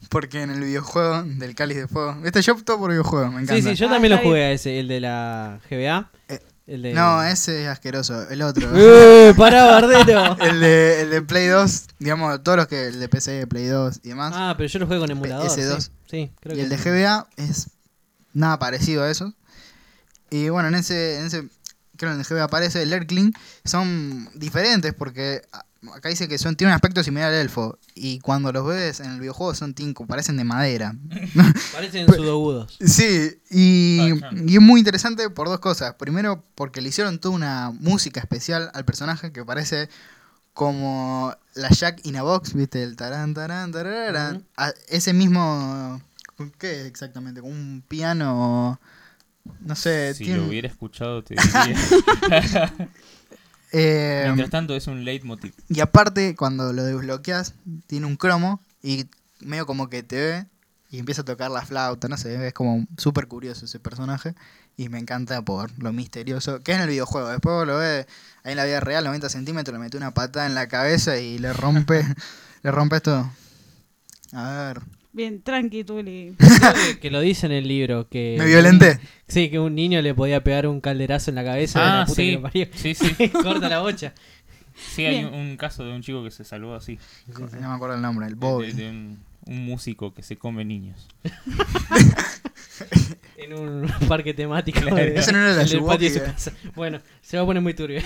Speaker 4: porque en el videojuego del Cáliz de Fuego. Este yo opto por videojuego, me encanta.
Speaker 5: Sí, sí, yo
Speaker 2: Ah,
Speaker 5: también lo jugué a ese, el de la GBA.
Speaker 4: Eh,
Speaker 5: El de...
Speaker 4: No, ese es asqueroso. El otro.
Speaker 5: ¡Eh! ¡Pará, Bardero!
Speaker 4: el, de, el de Play 2, digamos, todos los que. El de PC, Play 2 y demás.
Speaker 5: Ah, pero yo lo jugué con emulador.
Speaker 4: S2.
Speaker 5: Sí, sí creo
Speaker 4: y
Speaker 5: que
Speaker 4: el de. GBA es nada parecido a eso. Y bueno, en ese, en ese creo que en el GBA aparece el Erkling, son diferentes porque acá dice que son tienen un aspecto similar al elfo y cuando los ves en el videojuego son tinco, parecen de madera.
Speaker 5: Parecen sudogudos.
Speaker 4: Sí, y,
Speaker 3: Ah,
Speaker 4: y es muy interesante por dos cosas. Primero, porque le hicieron toda una música especial al personaje que parece como la Jack in a Box, ¿viste? El tarán, tarán, tararán. Ah, Ese mismo. ¿Qué exactamente? Como un piano. No sé.
Speaker 3: Si
Speaker 4: tiene-
Speaker 3: lo hubiera escuchado, te diría.
Speaker 4: eh,
Speaker 3: Mientras tanto, es un leitmotiv.
Speaker 4: y aparte, cuando lo desbloqueas, tiene un cromo y medio como que te ve y empieza a tocar la flauta, no sé, es como súper curioso ese personaje y me encanta por lo misterioso que es en el videojuego. Después lo ve ahí en la vida real, 90 centímetros, le mete una patada en la cabeza y le rompe, le rompe esto. A ver,
Speaker 2: Bien, tranqui, Tuli.
Speaker 5: Que, que lo dice en el libro. Que
Speaker 4: me violenté.
Speaker 5: Sí, que un niño le podía pegar un calderazo en la cabeza. de la
Speaker 3: Ah,
Speaker 5: puta que
Speaker 3: sí.
Speaker 5: lo parió.
Speaker 3: Sí, sí.
Speaker 5: Corta la bocha.
Speaker 3: Sí, hay un, un caso de un chico que se salvó así.
Speaker 4: No me acuerdo el nombre, el
Speaker 3: De,
Speaker 4: Bobby.
Speaker 3: de un, un músico que se come niños.
Speaker 5: En un parque temático.
Speaker 3: Claro.
Speaker 5: de-
Speaker 4: Ese no era
Speaker 5: el patio de su casa. Bueno, se va a poner muy turbio.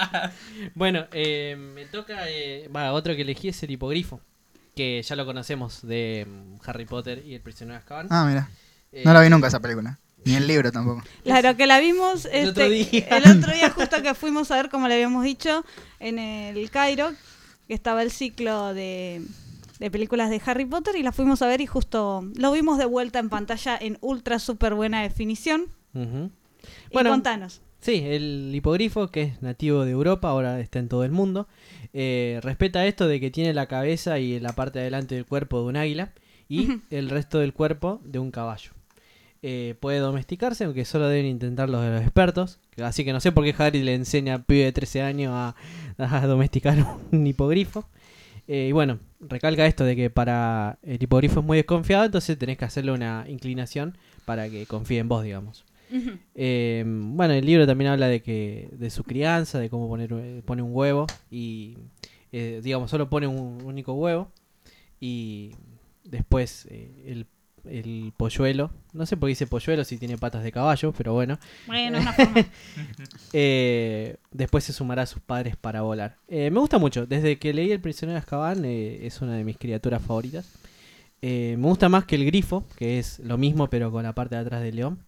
Speaker 5: bueno, eh, me toca. eh, Va, otro que elegí es el hipogrifo. Que ya lo conocemos de mm, Harry Potter y el prisionero de Azkaban.
Speaker 4: Ah, mira.
Speaker 5: Eh,
Speaker 4: No la vi nunca esa película. Ni el libro tampoco.
Speaker 2: Claro, que la vimos
Speaker 5: El
Speaker 2: este,
Speaker 5: otro día.
Speaker 2: el otro día justo que fuimos a ver, como le habíamos dicho, en el Cairo, que estaba el ciclo de, de películas de Harry Potter y la fuimos a ver y justo lo vimos de vuelta en pantalla en ultra super buena definición.
Speaker 5: ujú.
Speaker 2: Y
Speaker 5: Bueno,
Speaker 2: contanos.
Speaker 5: Sí, el hipogrifo, que es nativo de Europa, ahora está en todo el mundo, eh, respeta esto de que tiene la cabeza y la parte de adelante del cuerpo de un águila y el resto del cuerpo de un caballo. Eh, puede domesticarse, aunque solo deben intentarlo los expertos. Así que no sé por qué Harry le enseña a pibe de 13 años a, a domesticar un hipogrifo. Eh, y bueno, recalca esto de que para el hipogrifo es muy desconfiado, entonces tenés que hacerle una inclinación para que confíe en vos, digamos. Eh, bueno, el libro también habla de que de su crianza, de cómo poner eh, pone un huevo y eh, digamos solo pone un único huevo y después eh, el, el polluelo, no sé por qué dice polluelo si tiene patas de caballo, pero bueno,
Speaker 2: Bueno, una forma.
Speaker 5: después se sumará a sus padres para volar. Me gusta mucho, desde que leí El prisionero de Azkaban es una de mis criaturas favoritas. Me gusta más que el grifo, que es lo mismo pero con la parte de atrás del león.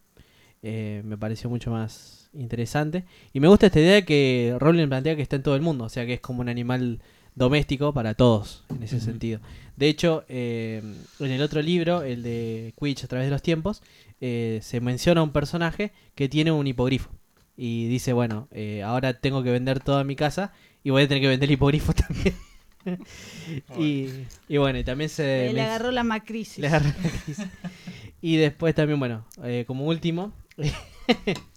Speaker 5: Eh, me pareció mucho más interesante. Y me gusta esta idea de que Rowling plantea que está en todo el mundo, o sea que es como un animal doméstico para todos, en ese sentido. De hecho, eh, en el otro libro, el de Quidditch a través de los tiempos, eh, se menciona un personaje que tiene un hipogrifo. Y dice, bueno, eh, ahora tengo que vender toda mi casa y voy a tener que vender el hipogrifo también. y, y bueno, y también se...
Speaker 2: le agarró la macrisis.
Speaker 5: le agarró la crisis. Y después también, bueno, eh, como último,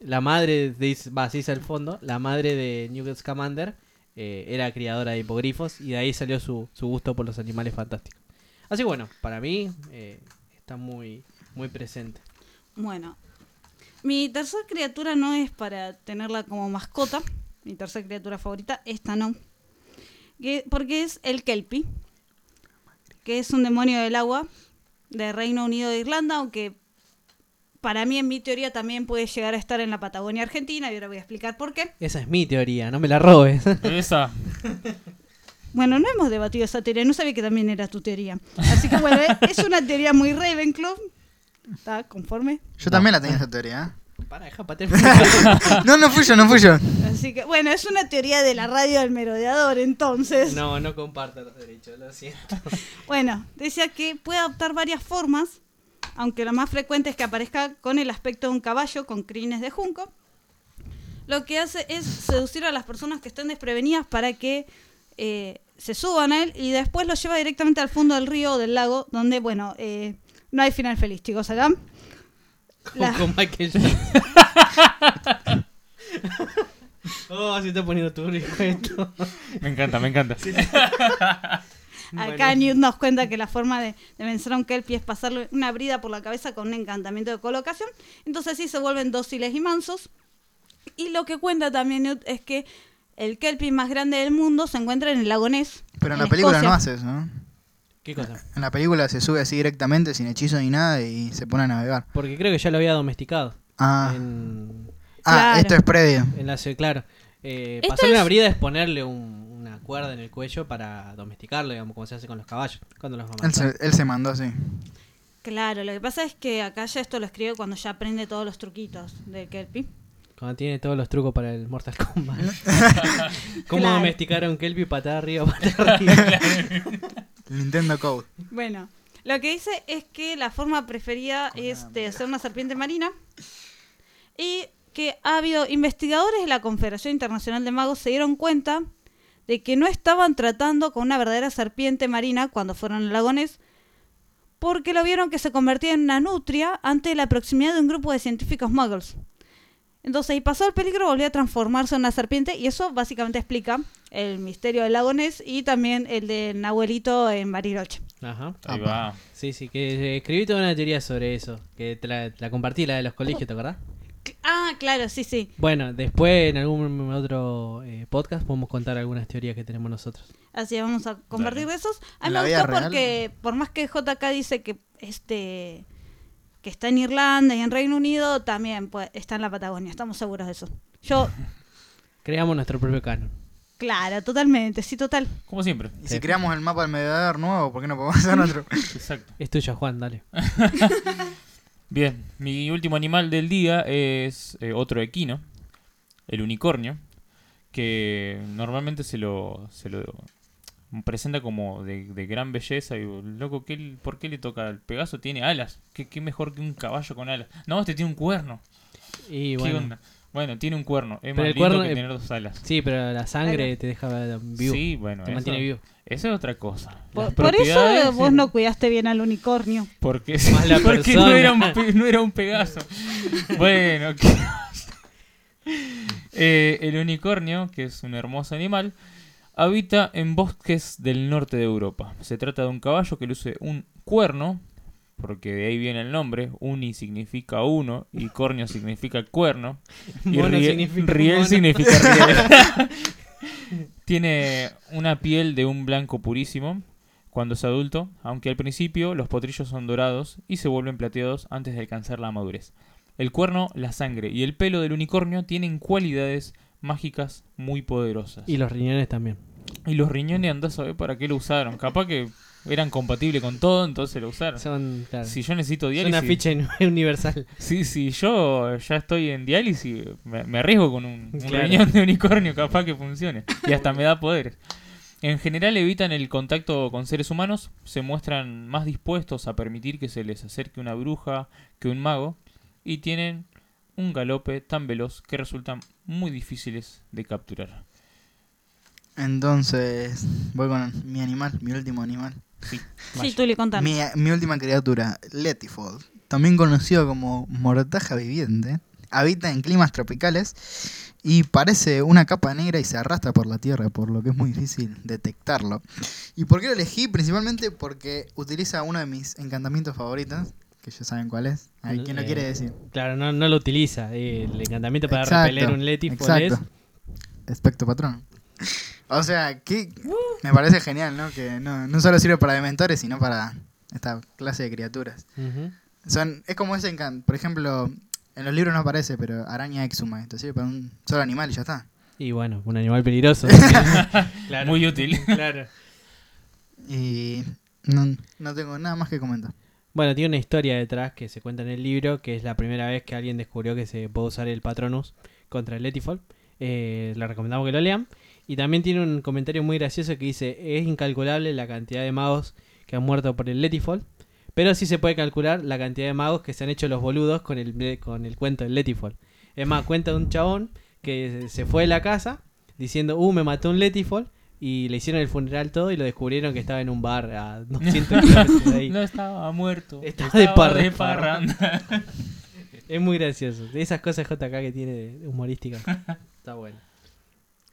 Speaker 5: la madre de va, dice al fondo, la madre de Newt Scamander eh, era criadora de hipogrifos y de ahí salió su, gusto por los animales fantásticos. Así bueno, para mí eh, está muy, muy presente.
Speaker 2: Bueno, Mi tercer criatura no es para tenerla como mascota. Mi tercer criatura favorita, esta no. Que- porque es el Kelpie, que es un demonio del agua de Reino Unido de Irlanda, aunque para mí en mi teoría también puede llegar a estar en la Patagonia Argentina y ahora voy a explicar por qué.
Speaker 5: Esa es mi teoría, no me la robes.
Speaker 3: Esa.
Speaker 2: Bueno, no hemos debatido esa teoría, no sabía que también era tu teoría. Así que bueno, eh, es una teoría muy Ravenclaw. ¿Está conforme?
Speaker 4: Yo también la tenía esa teoría.
Speaker 5: Para, deja.
Speaker 4: ¿eh? No, no fui yo, no fui yo.
Speaker 2: Así que bueno, es una teoría de la radio del merodeador, entonces.
Speaker 5: No, no comparto los derechos, lo siento.
Speaker 2: Bueno, decía que puede adoptar varias formas, aunque lo más frecuente es que aparezca con el aspecto de un caballo con crines de junco. Lo que hace es seducir a las personas que estén desprevenidas para que eh, se suban a él y después lo lleva directamente al fondo del río o del lago, donde, bueno, eh, no hay final feliz, chicos, ¿verdad? La-
Speaker 5: Con Michael oh, se está poniendo turbio esto.
Speaker 3: Me encanta, me encanta.
Speaker 2: Acá Newt nos cuenta que la forma de, de vencer a un kelpie es pasarle una brida por la cabeza con un encantamiento de colocación. Entonces sí se vuelven dóciles y mansos. Y lo que cuenta también Newt es que el kelpie más grande del mundo se encuentra en el lago Ness.
Speaker 4: Pero en
Speaker 2: en
Speaker 4: la película
Speaker 2: Escocia.
Speaker 4: no hace eso, ¿no?
Speaker 5: ¿Qué cosa?
Speaker 4: En la película se sube así directamente, sin hechizo ni nada, y se pone a navegar.
Speaker 5: Porque creo que ya lo había domesticado.
Speaker 4: Ah,
Speaker 5: En,
Speaker 4: ah
Speaker 2: Claro.
Speaker 4: esto es previo.
Speaker 5: en la claro. Eh, pasarle
Speaker 2: es-
Speaker 5: una brida es ponerle un- cuerda en el cuello para domesticarlo, digamos, como se hace con los caballos. Cuando los
Speaker 4: Él se, él se mandó así.
Speaker 2: Claro, lo que pasa es que acá ya esto lo escribe cuando ya aprende todos los truquitos del kelpie.
Speaker 5: Cuando tiene todos los trucos para el Mortal Kombat. ¿Cómo
Speaker 2: Claro.
Speaker 5: domesticar a un Kelpie patada arriba, patada arriba?
Speaker 4: Nintendo Code.
Speaker 2: Bueno, lo que dice es que la forma preferida es de ser una serpiente marina y que ha habido investigadores de la Confederación Internacional de Magos se dieron cuenta de que no estaban tratando con una verdadera serpiente marina cuando fueron al lagones porque lo vieron que se convertía en una nutria ante la proximidad de un grupo de científicos muggles. Entonces, y pasó el peligro, volvió a transformarse en una serpiente y eso básicamente explica el misterio del lago Ness y también el del Nahuelito en Bariloche.
Speaker 5: Ajá.
Speaker 3: Ahí va.
Speaker 5: Sí, sí, que eh, escribí toda una teoría sobre eso. Que te la, te la compartí, la de los colegios, ¿te acordás?
Speaker 2: Ah, claro, sí, sí.
Speaker 5: Bueno, después en algún otro eh, podcast podemos contar algunas teorías que tenemos nosotros.
Speaker 2: Así que vamos a compartir
Speaker 3: Dale.
Speaker 2: de esos. A porque, por más que JK dice que este que está en Irlanda y en Reino Unido, también pues, está en la Patagonia. Estamos seguros de eso. Yo,
Speaker 5: Creamos nuestro propio canon.
Speaker 2: claro, totalmente, sí, total.
Speaker 3: Como siempre.
Speaker 4: Y si creamos el mapa del mediador nuevo, ¿por qué no podemos hacer otro?
Speaker 3: Exacto.
Speaker 5: Es tuyo, Juan, dale.
Speaker 3: Bien, mi último animal del día es eh, otro equino, el unicornio, que normalmente se lo, se lo presenta como de, de gran belleza. Y digo, loco, ¿qué, ¿por qué le toca al Pegaso? Tiene alas. ¿Qué, qué mejor que un caballo con alas? No, este tiene un cuerno.
Speaker 5: Y
Speaker 3: ¿Qué
Speaker 5: bueno.
Speaker 3: onda? Bueno, tiene un cuerno. Es
Speaker 5: Pero
Speaker 3: más
Speaker 5: el
Speaker 3: lindo
Speaker 5: cuerno,
Speaker 3: que
Speaker 5: eh,
Speaker 3: tener dos alas.
Speaker 5: Sí, pero la sangre te deja vivo.
Speaker 3: Sí, bueno,
Speaker 5: te
Speaker 3: eso,
Speaker 5: mantiene vivo.
Speaker 3: eso es otra cosa.
Speaker 2: Por,
Speaker 3: Las
Speaker 2: por eso
Speaker 3: propiedades,
Speaker 2: vos no cuidaste bien al unicornio.
Speaker 3: Porque,
Speaker 5: Más la
Speaker 3: porque no,
Speaker 5: persona.
Speaker 3: era un, pe- no era un Pegaso. bueno, ¿qué? Eh, el unicornio, que es un hermoso animal, habita en bosques del norte de Europa. Se trata de un caballo que luce un cuerno, porque de ahí viene el nombre. Uni significa uno y cornio significa cuerno. Y
Speaker 5: Mono
Speaker 3: rie-
Speaker 5: significa
Speaker 3: riel
Speaker 5: mono.
Speaker 3: significa riel. Tiene una piel de un blanco purísimo cuando es adulto, aunque al principio los potrillos son dorados y se vuelven plateados antes de alcanzar la madurez. El cuerno, la sangre y el pelo del unicornio tienen cualidades mágicas muy poderosas.
Speaker 5: Y los riñones también.
Speaker 3: Y los riñones andás a saber para qué lo usaron. Capaz que eran compatibles con todo, entonces lo usaron.
Speaker 5: Son, claro,
Speaker 3: Si yo necesito diálisis.
Speaker 5: una ficha universal.
Speaker 3: Sí, sí, yo ya estoy en diálisis, me, me arriesgo con un, un
Speaker 5: Claro.
Speaker 3: riñón de unicornio, capaz que funcione. Y hasta me da poderes. En general evitan el contacto con seres humanos, se muestran más dispuestos a permitir que se les acerque una bruja que un mago, y tienen un galope tan veloz que resultan muy difíciles de capturar.
Speaker 4: Entonces, voy con mi animal, mi último animal.
Speaker 2: Sí, Tuli, contame.
Speaker 4: Mi, mi última criatura, Letifold, también conocido como mortaja viviente, habita en climas tropicales y parece una capa negra y se arrastra por la tierra, por lo que es muy difícil detectarlo. ¿Y por qué lo elegí? Principalmente porque utiliza uno de mis encantamientos favoritos, que ya saben cuál es. Ahí, ¿Quién lo
Speaker 5: Eh,
Speaker 4: quiere decir?
Speaker 5: Claro, no, no lo utiliza. eh, el encantamiento para
Speaker 4: Exacto,
Speaker 5: repeler un Letifol es.
Speaker 4: Exacto. Espectro patrón. O sea, que me parece genial, ¿no? Que no, no solo sirve para dementores, sino para esta clase de criaturas. Son, es como ese encanto. Por ejemplo, en los libros no aparece, pero araña exuma. Esto sirve para un solo animal y ya está.
Speaker 5: Y bueno, un animal peligroso. claro.
Speaker 3: Muy útil.
Speaker 5: Claro.
Speaker 4: Y no, no tengo nada más que comentar.
Speaker 5: Bueno, tiene una historia detrás que se cuenta en el libro, que es la primera vez que alguien descubrió que se puede usar el Patronus contra el Letifol. Eh, le recomendamos que lo lean. Y también tiene un comentario muy gracioso que dice, es incalculable la cantidad de magos que han muerto por el Letifol, pero sí se puede calcular la cantidad de magos que se han hecho los boludos con el, con el cuento del Letifol. Es más, cuenta de un chabón que se fue de la casa diciendo, uh, me mató un Letifol. Y le hicieron el funeral todo y lo descubrieron que estaba en un bar a 200 kilómetros de ahí.
Speaker 3: No estaba muerto.
Speaker 5: Estaba de parra-
Speaker 3: de parranda.
Speaker 5: Es muy gracioso. De esas cosas JK que tiene humorística. Está bueno.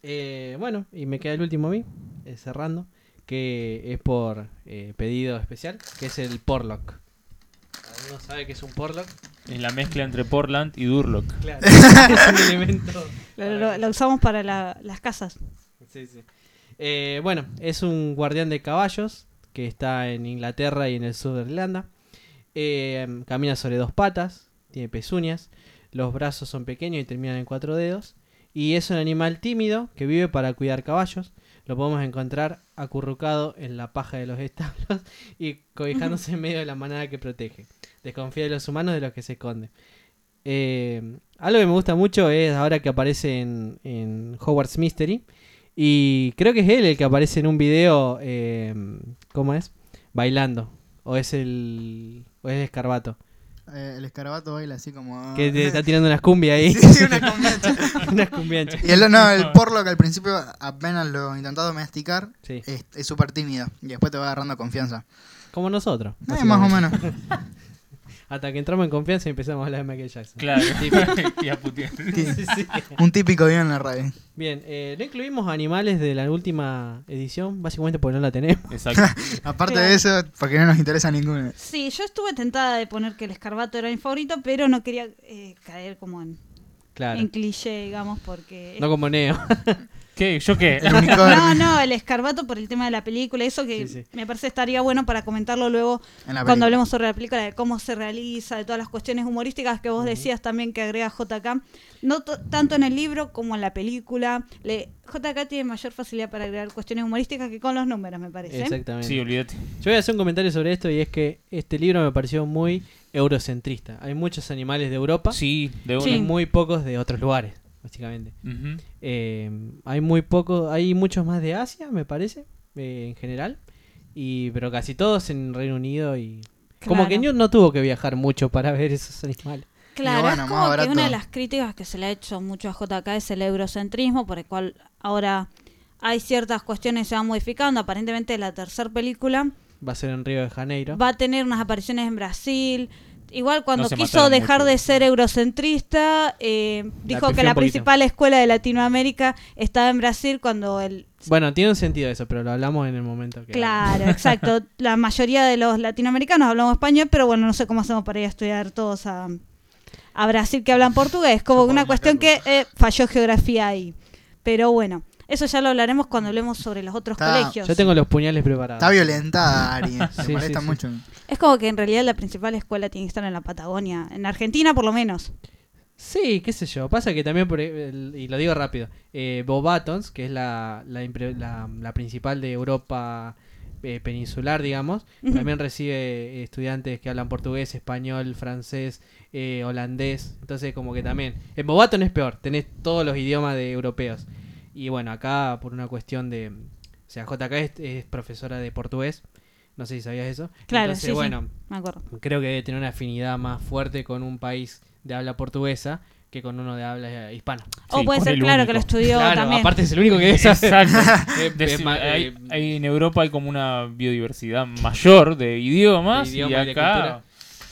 Speaker 5: Eh, bueno, y me queda el último a mí, eh, cerrando, que es por eh, pedido especial, que es el Porlock. ¿Alguno sabe qué es un Porlock?
Speaker 3: En la mezcla entre Portland y Durlock.
Speaker 5: Claro, es un elemento.
Speaker 2: Lo, lo- lo usamos para la- las casas.
Speaker 5: Sí, sí. Eh, bueno, es un guardián de caballos que está en Inglaterra y en el sur de Irlanda. Eh, camina sobre dos patas, tiene pezuñas, los brazos son pequeños y terminan en cuatro dedos. Y es un animal tímido que vive para cuidar caballos. Lo podemos encontrar acurrucado en la paja de los establos y cobijándose en medio de la manada que protege. Desconfía de los humanos de los que se esconde. Eh, algo que me gusta mucho es ahora que aparece en, en Hogwarts Mystery. Y creo que es él el que aparece en un video. eh, ¿Cómo es? Bailando. O es el. O es el escarbato.
Speaker 4: Eh, el escarabato baila así como.
Speaker 5: Que te está tirando unas cumbias ahí.
Speaker 4: Sí, una cumbiancha.
Speaker 5: unas cumbianchas.
Speaker 4: Y el, no, el porlo que al principio apenas lo intentó domesticar
Speaker 5: Sí.
Speaker 4: es es súper tímido. Y después te va agarrando confianza.
Speaker 5: Como nosotros.
Speaker 4: Eh, más o menos.
Speaker 5: Hasta que entramos en confianza y empezamos a hablar de Michael Jackson.
Speaker 3: Claro.
Speaker 5: Sí, sí.
Speaker 4: Un típico día en la radio.
Speaker 5: Bien, eh, no incluimos animales de la última edición, básicamente porque no la tenemos.
Speaker 3: Exacto.
Speaker 4: Aparte
Speaker 2: Claro.
Speaker 4: de eso, porque no nos interesa ninguno.
Speaker 2: Sí, yo estuve tentada de poner que el escarbato era mi favorito, pero no quería eh, caer como en,
Speaker 5: Claro.
Speaker 2: en cliché, digamos, porque...
Speaker 5: No como Neo.
Speaker 3: ¿Qué? ¿Yo qué?
Speaker 4: El.
Speaker 2: No, no, el escarbato por el tema de la película, eso que
Speaker 5: Sí, sí.
Speaker 2: me parece estaría bueno para comentarlo luego cuando hablemos sobre la película, de cómo se realiza, de todas las cuestiones humorísticas que vos decías también que agrega JK, no to- tanto en el libro como en la película. Le, JK tiene mayor facilidad para agregar cuestiones humorísticas que con los números, me parece.
Speaker 5: Exactamente.
Speaker 3: Sí, olvídate.
Speaker 5: Yo voy a hacer un comentario sobre esto y es que este libro me pareció muy eurocentrista. Hay muchos animales de Europa
Speaker 3: Sí, de
Speaker 5: y muy pocos de otros lugares, básicamente. Eh, hay muy pocos, hay muchos más de Asia, me parece, eh, en general. Y, pero casi todos en Reino Unido y... Como que. Newt no tuvo que viajar mucho para ver esos animales.
Speaker 2: Claro,
Speaker 4: bueno,
Speaker 2: es como que una de las críticas que se le ha hecho mucho a JK es el eurocentrismo, por el cual ahora hay ciertas cuestiones que se van modificando. Aparentemente la tercera película
Speaker 5: Va a ser en Río de Janeiro.
Speaker 2: va a tener unas apariciones en Brasil. Igual cuando
Speaker 3: No
Speaker 2: quiso dejar
Speaker 3: mucho.
Speaker 2: de ser eurocentrista, eh, dijo que la principal escuela de Latinoamérica estaba en Brasil cuando el...
Speaker 5: Bueno, tiene un sentido eso, pero lo hablamos en el momento que...
Speaker 2: Claro, exacto. La mayoría de los latinoamericanos hablamos español, pero bueno, no sé cómo hacemos para ir a estudiar todos a, a Brasil que hablan portugués. Como
Speaker 4: Somos
Speaker 2: una cuestión que eh, falló geografía ahí. Pero bueno, eso ya lo hablaremos cuando hablemos sobre los otros
Speaker 4: Está-
Speaker 2: colegios.
Speaker 5: Yo tengo los puñales preparados.
Speaker 4: Está violentada, Ari. Se
Speaker 5: Sí,
Speaker 4: molesta
Speaker 5: sí, sí.
Speaker 4: mucho.
Speaker 2: Es como que en realidad la principal escuela tiene que estar en la Patagonia, en Argentina por lo menos.
Speaker 5: Sí, qué sé yo. Pasa que también, por el- y lo digo rápido, eh, Bobatons, que es la, la, impre- la- la principal de Europa eh, peninsular, digamos,
Speaker 2: Ujú.
Speaker 5: también recibe eh, estudiantes que hablan portugués, español, francés, eh, holandés. Entonces, como que también. En Bobaton es peor, tenés todos los idiomas de europeos. Y bueno, acá por una cuestión de. O sea, JK es, es profesora de portugués. No sé si sabías eso.
Speaker 2: Claro,
Speaker 5: Entonces,
Speaker 2: sí, sí.
Speaker 5: bueno,
Speaker 2: Me acuerdo.
Speaker 5: creo que debe tener una afinidad más fuerte con un país de habla portuguesa que con uno de habla hispana.
Speaker 2: O
Speaker 3: Sí,
Speaker 2: puede ser, claro, que lo estudió
Speaker 5: claro,
Speaker 2: también.
Speaker 5: aparte es el único que saber.
Speaker 3: Exacto.
Speaker 5: Eh,
Speaker 3: Decir,
Speaker 5: eh, ma-
Speaker 3: hay-
Speaker 5: eh,
Speaker 3: hay- en Europa hay como una biodiversidad mayor de idiomas
Speaker 5: De y
Speaker 3: y
Speaker 5: de
Speaker 3: acá
Speaker 5: cultura.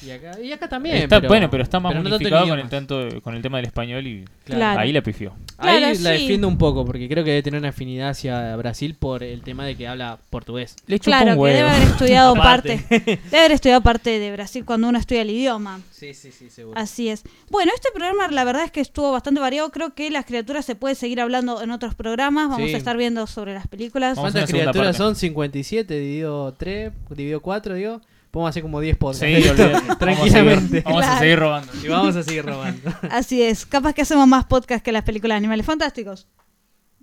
Speaker 5: Y acá, y acá también.
Speaker 3: Está, bueno, pero está más
Speaker 5: pero no
Speaker 3: con el,
Speaker 5: idiomas.
Speaker 3: tanto, con el tema del español y
Speaker 2: Claro.
Speaker 3: ahí la pifió.
Speaker 5: Ahí la defiendo un poco, porque creo que debe tener una afinidad hacia Brasil por el tema de que habla portugués.
Speaker 3: Le
Speaker 2: Claro,
Speaker 3: un
Speaker 2: que debe haber estudiado parte. Debe haber estudiado parte de Brasil cuando uno estudia el idioma.
Speaker 5: Sí, sí, sí, seguro.
Speaker 2: Así es. Bueno, este programa la verdad es que estuvo bastante variado. Creo que las criaturas se puede seguir hablando en otros programas. Vamos
Speaker 5: Sí.
Speaker 2: a estar viendo sobre las películas.
Speaker 5: ¿Cuántas criaturas
Speaker 3: parte.
Speaker 5: son? 57 dividido 3, dividido 4, digo. Podemos hacer como 10 podcasts.
Speaker 3: Sí.
Speaker 5: Tranquilamente.
Speaker 3: Vamos a seguir, vamos a seguir robando.
Speaker 5: Y vamos a seguir robando.
Speaker 2: Así es. Capaz que hacemos más podcast que las películas de Animales Fantásticos.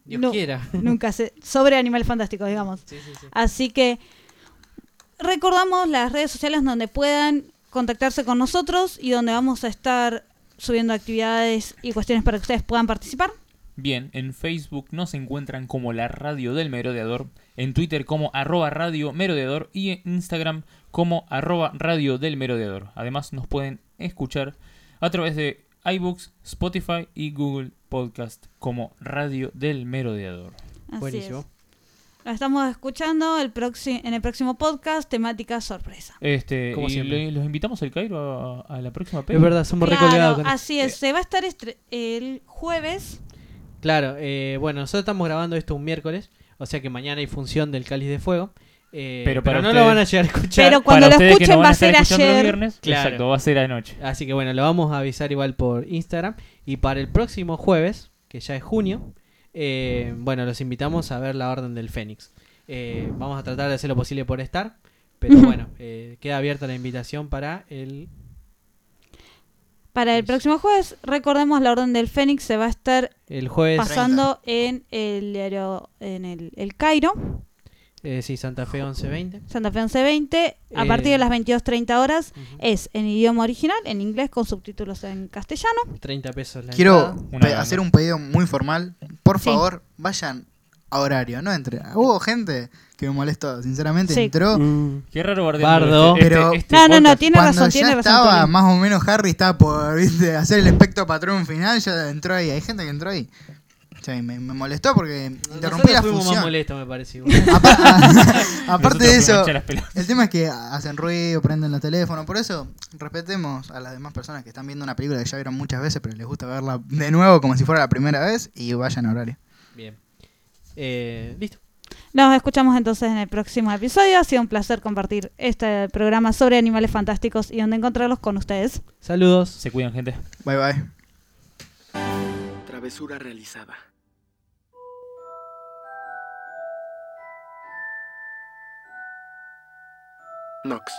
Speaker 5: Dios
Speaker 2: No.
Speaker 5: quiera.
Speaker 2: Nunca se... Sobre Animales Fantásticos, digamos.
Speaker 5: Sí, sí, sí.
Speaker 2: Así que recordamos las redes sociales donde puedan contactarse con nosotros y donde vamos a estar subiendo actividades y cuestiones para que ustedes puedan participar.
Speaker 3: Bien, en Facebook nos encuentran como la Radio del Merodeador, en Twitter como arroba Radio Merodeador y en Instagram como arroba Radio del Merodeador. Además nos pueden escuchar a través de iBooks, Spotify y Google Podcast como Radio del Merodeador.
Speaker 2: Así
Speaker 5: Buenísimo.
Speaker 2: es. Lo estamos escuchando el en el próximo podcast, temática sorpresa.
Speaker 3: Este,
Speaker 5: Como
Speaker 3: y
Speaker 5: siempre.
Speaker 3: le- los invitamos al Cairo a, a la próxima peli.
Speaker 5: Es verdad, somos
Speaker 2: Claro,
Speaker 5: recolgados con
Speaker 2: así es. Se va a estar el jueves.
Speaker 5: Claro, eh, bueno, nosotros estamos grabando esto un miércoles, o sea que mañana hay función del Cáliz de Fuego. Eh,
Speaker 3: Pero
Speaker 5: pero
Speaker 3: para
Speaker 5: no
Speaker 3: ustedes-
Speaker 5: lo van a llegar a escuchar.
Speaker 2: Pero cuando
Speaker 3: Para
Speaker 2: lo escuchen
Speaker 3: no
Speaker 2: va a ser ayer.
Speaker 3: viernes,
Speaker 5: Claro.
Speaker 3: Exacto, va a ser anoche.
Speaker 5: Así que bueno, lo vamos a avisar igual por Instagram. Y para el próximo jueves, que ya es junio, eh, bueno, los invitamos a ver la Orden del Fénix. Eh, vamos a tratar de hacer lo posible por estar. Pero bueno, eh, queda abierta la invitación para el...
Speaker 2: Para el próximo jueves, recordemos la Orden del Fénix se va a estar
Speaker 5: El jueves,
Speaker 2: pasando en el diario, en el, el Cairo,
Speaker 5: eh, sí, Santa Fe 1120.
Speaker 2: Santa Fe 1120, a
Speaker 5: Eh,
Speaker 2: partir de las 22.30 horas. Es en idioma original, en inglés, con subtítulos en castellano.
Speaker 5: 30 pesos la
Speaker 4: Quiero hacer un pedido muy formal. Por
Speaker 2: Sí.
Speaker 4: favor, vayan a horario, no entre. Hubo gente que me molestó, sinceramente,
Speaker 2: Sí.
Speaker 4: entró.
Speaker 3: Qué raro
Speaker 5: Bardo.
Speaker 3: este- este-
Speaker 4: Pero-
Speaker 3: este
Speaker 2: No, no, no, tiene
Speaker 4: Cuando
Speaker 2: razón,
Speaker 4: ya
Speaker 2: tiene razón.
Speaker 4: estaba
Speaker 2: Tony.
Speaker 4: más o menos Harry estaba por ¿viste? hacer el espectro patrón final, ya entró ahí. Hay gente que entró ahí. Sí, me, me molestó porque interrumpí la
Speaker 5: fuimos más
Speaker 4: función.
Speaker 5: molestos, me pareció.
Speaker 4: Apa- Aparte de eso, el tema es que hacen ruido, prenden los teléfonos. Por eso, respetemos a las demás personas que están viendo una película que ya vieron muchas veces, pero les gusta verla de nuevo como si fuera la primera vez y vayan a horario.
Speaker 5: Bien. Eh, listo.
Speaker 2: Nos escuchamos entonces en el próximo episodio. Ha sido un placer compartir este programa sobre animales fantásticos y dónde encontrarlos con ustedes.
Speaker 5: Saludos.
Speaker 3: Se cuidan, gente.
Speaker 4: Bye bye.
Speaker 7: Travesura realizada. Knox.